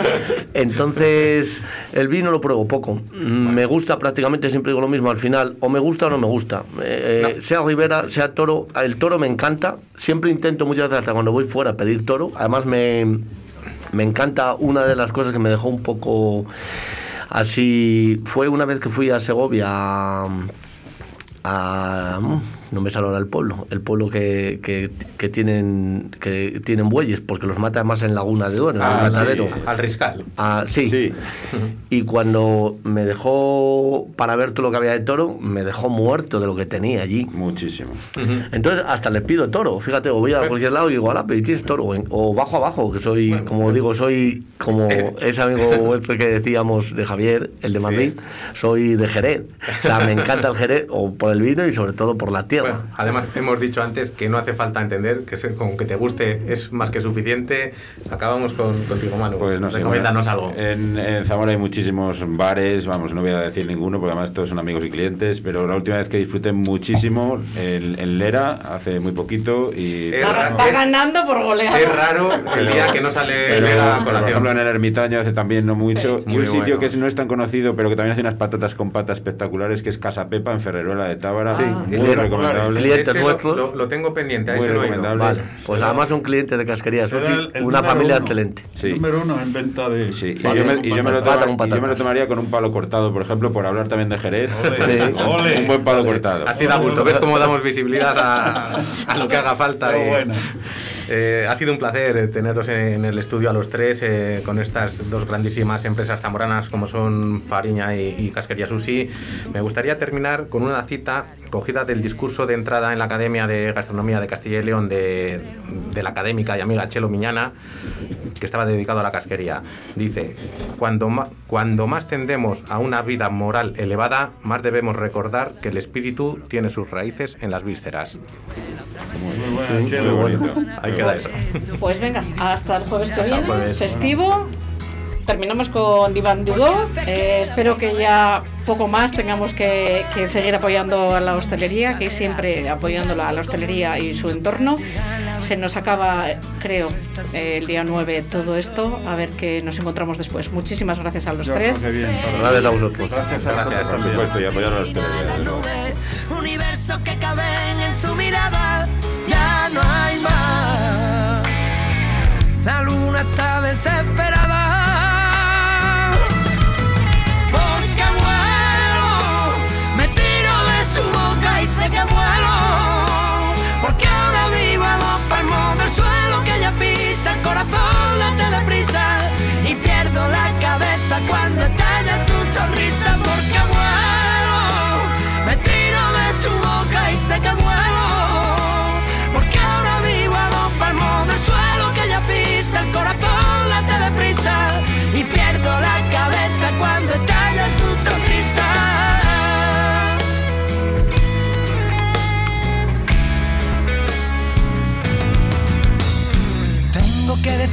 [LAUGHS] Entonces, el vino lo pruebo poco. Me gusta prácticamente, siempre digo lo mismo, al final, o me gusta o no me gusta. Eh, eh, Sea Rivera, sea toro, el toro me encanta. Siempre intento muchas veces, hasta cuando voy fuera, pedir toro. Además, me, me encanta una de las cosas que me dejó un poco así. Fue una vez que fui a Segovia. a- a- no me sale ahora el pueblo, el pueblo que, que, que tienen que tienen bueyes, porque los mata más en Laguna de Duero, en Ah, el sí, matadero. al Riscal. Ah, sí. Sí. Y cuando me dejó para ver todo lo que había de toro, me dejó muerto de lo que tenía allí. Muchísimo. Entonces hasta le pido toro, fíjate, o voy a cualquier lado y digo, ala, pero ¿y tienes toro? O en- bajo abajo, que soy, como digo, soy como [LAUGHS] ese amigo vuestro que decíamos de Javier, el de Madrid, soy de Jerez. O sea, me encanta el Jerez, o por el vino y sobre todo por la tierra. Bueno, además, hemos dicho antes que no hace falta entender, que se- con que te guste es más que suficiente. Acabamos con, contigo, Manu. Pues no sé. Bueno, algo. En, en Zamora hay muchísimos bares, vamos, no voy a decir ninguno porque además todos son amigos y clientes, pero la última vez que disfruté muchísimo en, en Lera, hace muy poquito, y... Es raro, va es- ganando por goleada. Es raro el día que no sale Pero, Vera a por colación. ejemplo, en el Ermitaño hace también no mucho. Sí. Y Muy un sitio bueno. que es- no es tan conocido, pero que también hace unas patatas con patas espectaculares, que es Casa Pepa, en Ferreruela de Tábara. Sí, muy lo- recomendable. Clientes Ese lo- nuestros. Lo, lo tengo pendiente, a ese no recomendable. Vale, pues además son clientes de casquería, el una familia uno. excelente. Sí. Número uno en venta de... Sí, y Vale, yo, me, con y yo me lo y yo me tomaría con un palo cortado, por ejemplo, por hablar también de Jerez. Ole, [LAUGHS] Sí. ole. un buen palo cortado. Así da gusto, ¿ves cómo damos visibilidad a, a lo que haga falta? Pero y- bueno. Eh, ha sido un placer eh, teneros en el estudio a los tres eh, con estas dos grandísimas empresas zamoranas como son Fariña y, y Casquería Susi. Me gustaría terminar con una cita cogida del discurso de entrada en la Academia de Gastronomía de Castilla y León de, de la académica y amiga Chelo Miñana, que estaba dedicado a la casquería. Dice, cuando, ma- cuando más tendemos a una vida moral elevada, más debemos recordar que el espíritu tiene sus raíces en las vísceras. Muy buena, Chelo. Ahí queda eso. Pues venga, hasta el jueves que viene, jueves. festivo. Terminamos con Divan Dudó. Eh, espero que ya poco más tengamos que, que, seguir apoyando a la hostelería, que siempre apoyándola a la hostelería y su entorno. Se nos acaba, creo, el día 9 todo esto. A ver qué nos encontramos después. Muchísimas gracias a los tres. Gracias a vosotros. Gracias, gracias por supuesto, y apoyar a la hostelería. Universos que caben en su mirada, ya no hay más. La luna está desesperada. Porque ahora vivo a dos palmos del suelo que ella pisa, el corazón late deprisa y pierdo la cabeza cuando estalla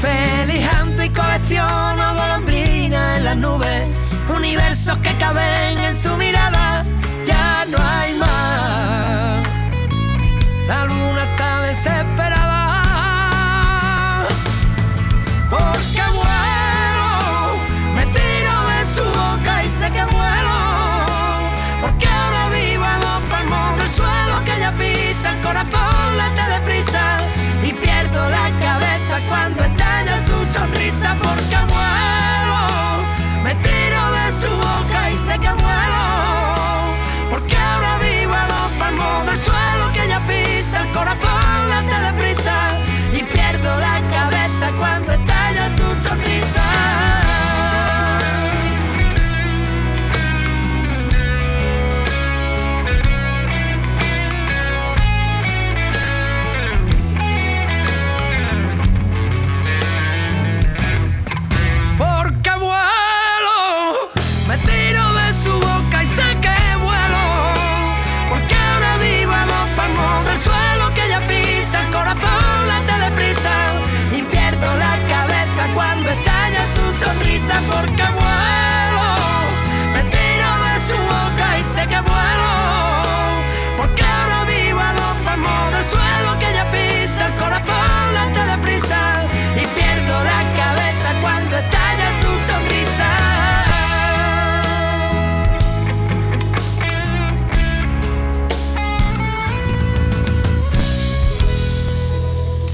Felizando y colecciono golondrinas en las nubes, universos que caben en su mirada, ya no hay más. La luna está desesperada.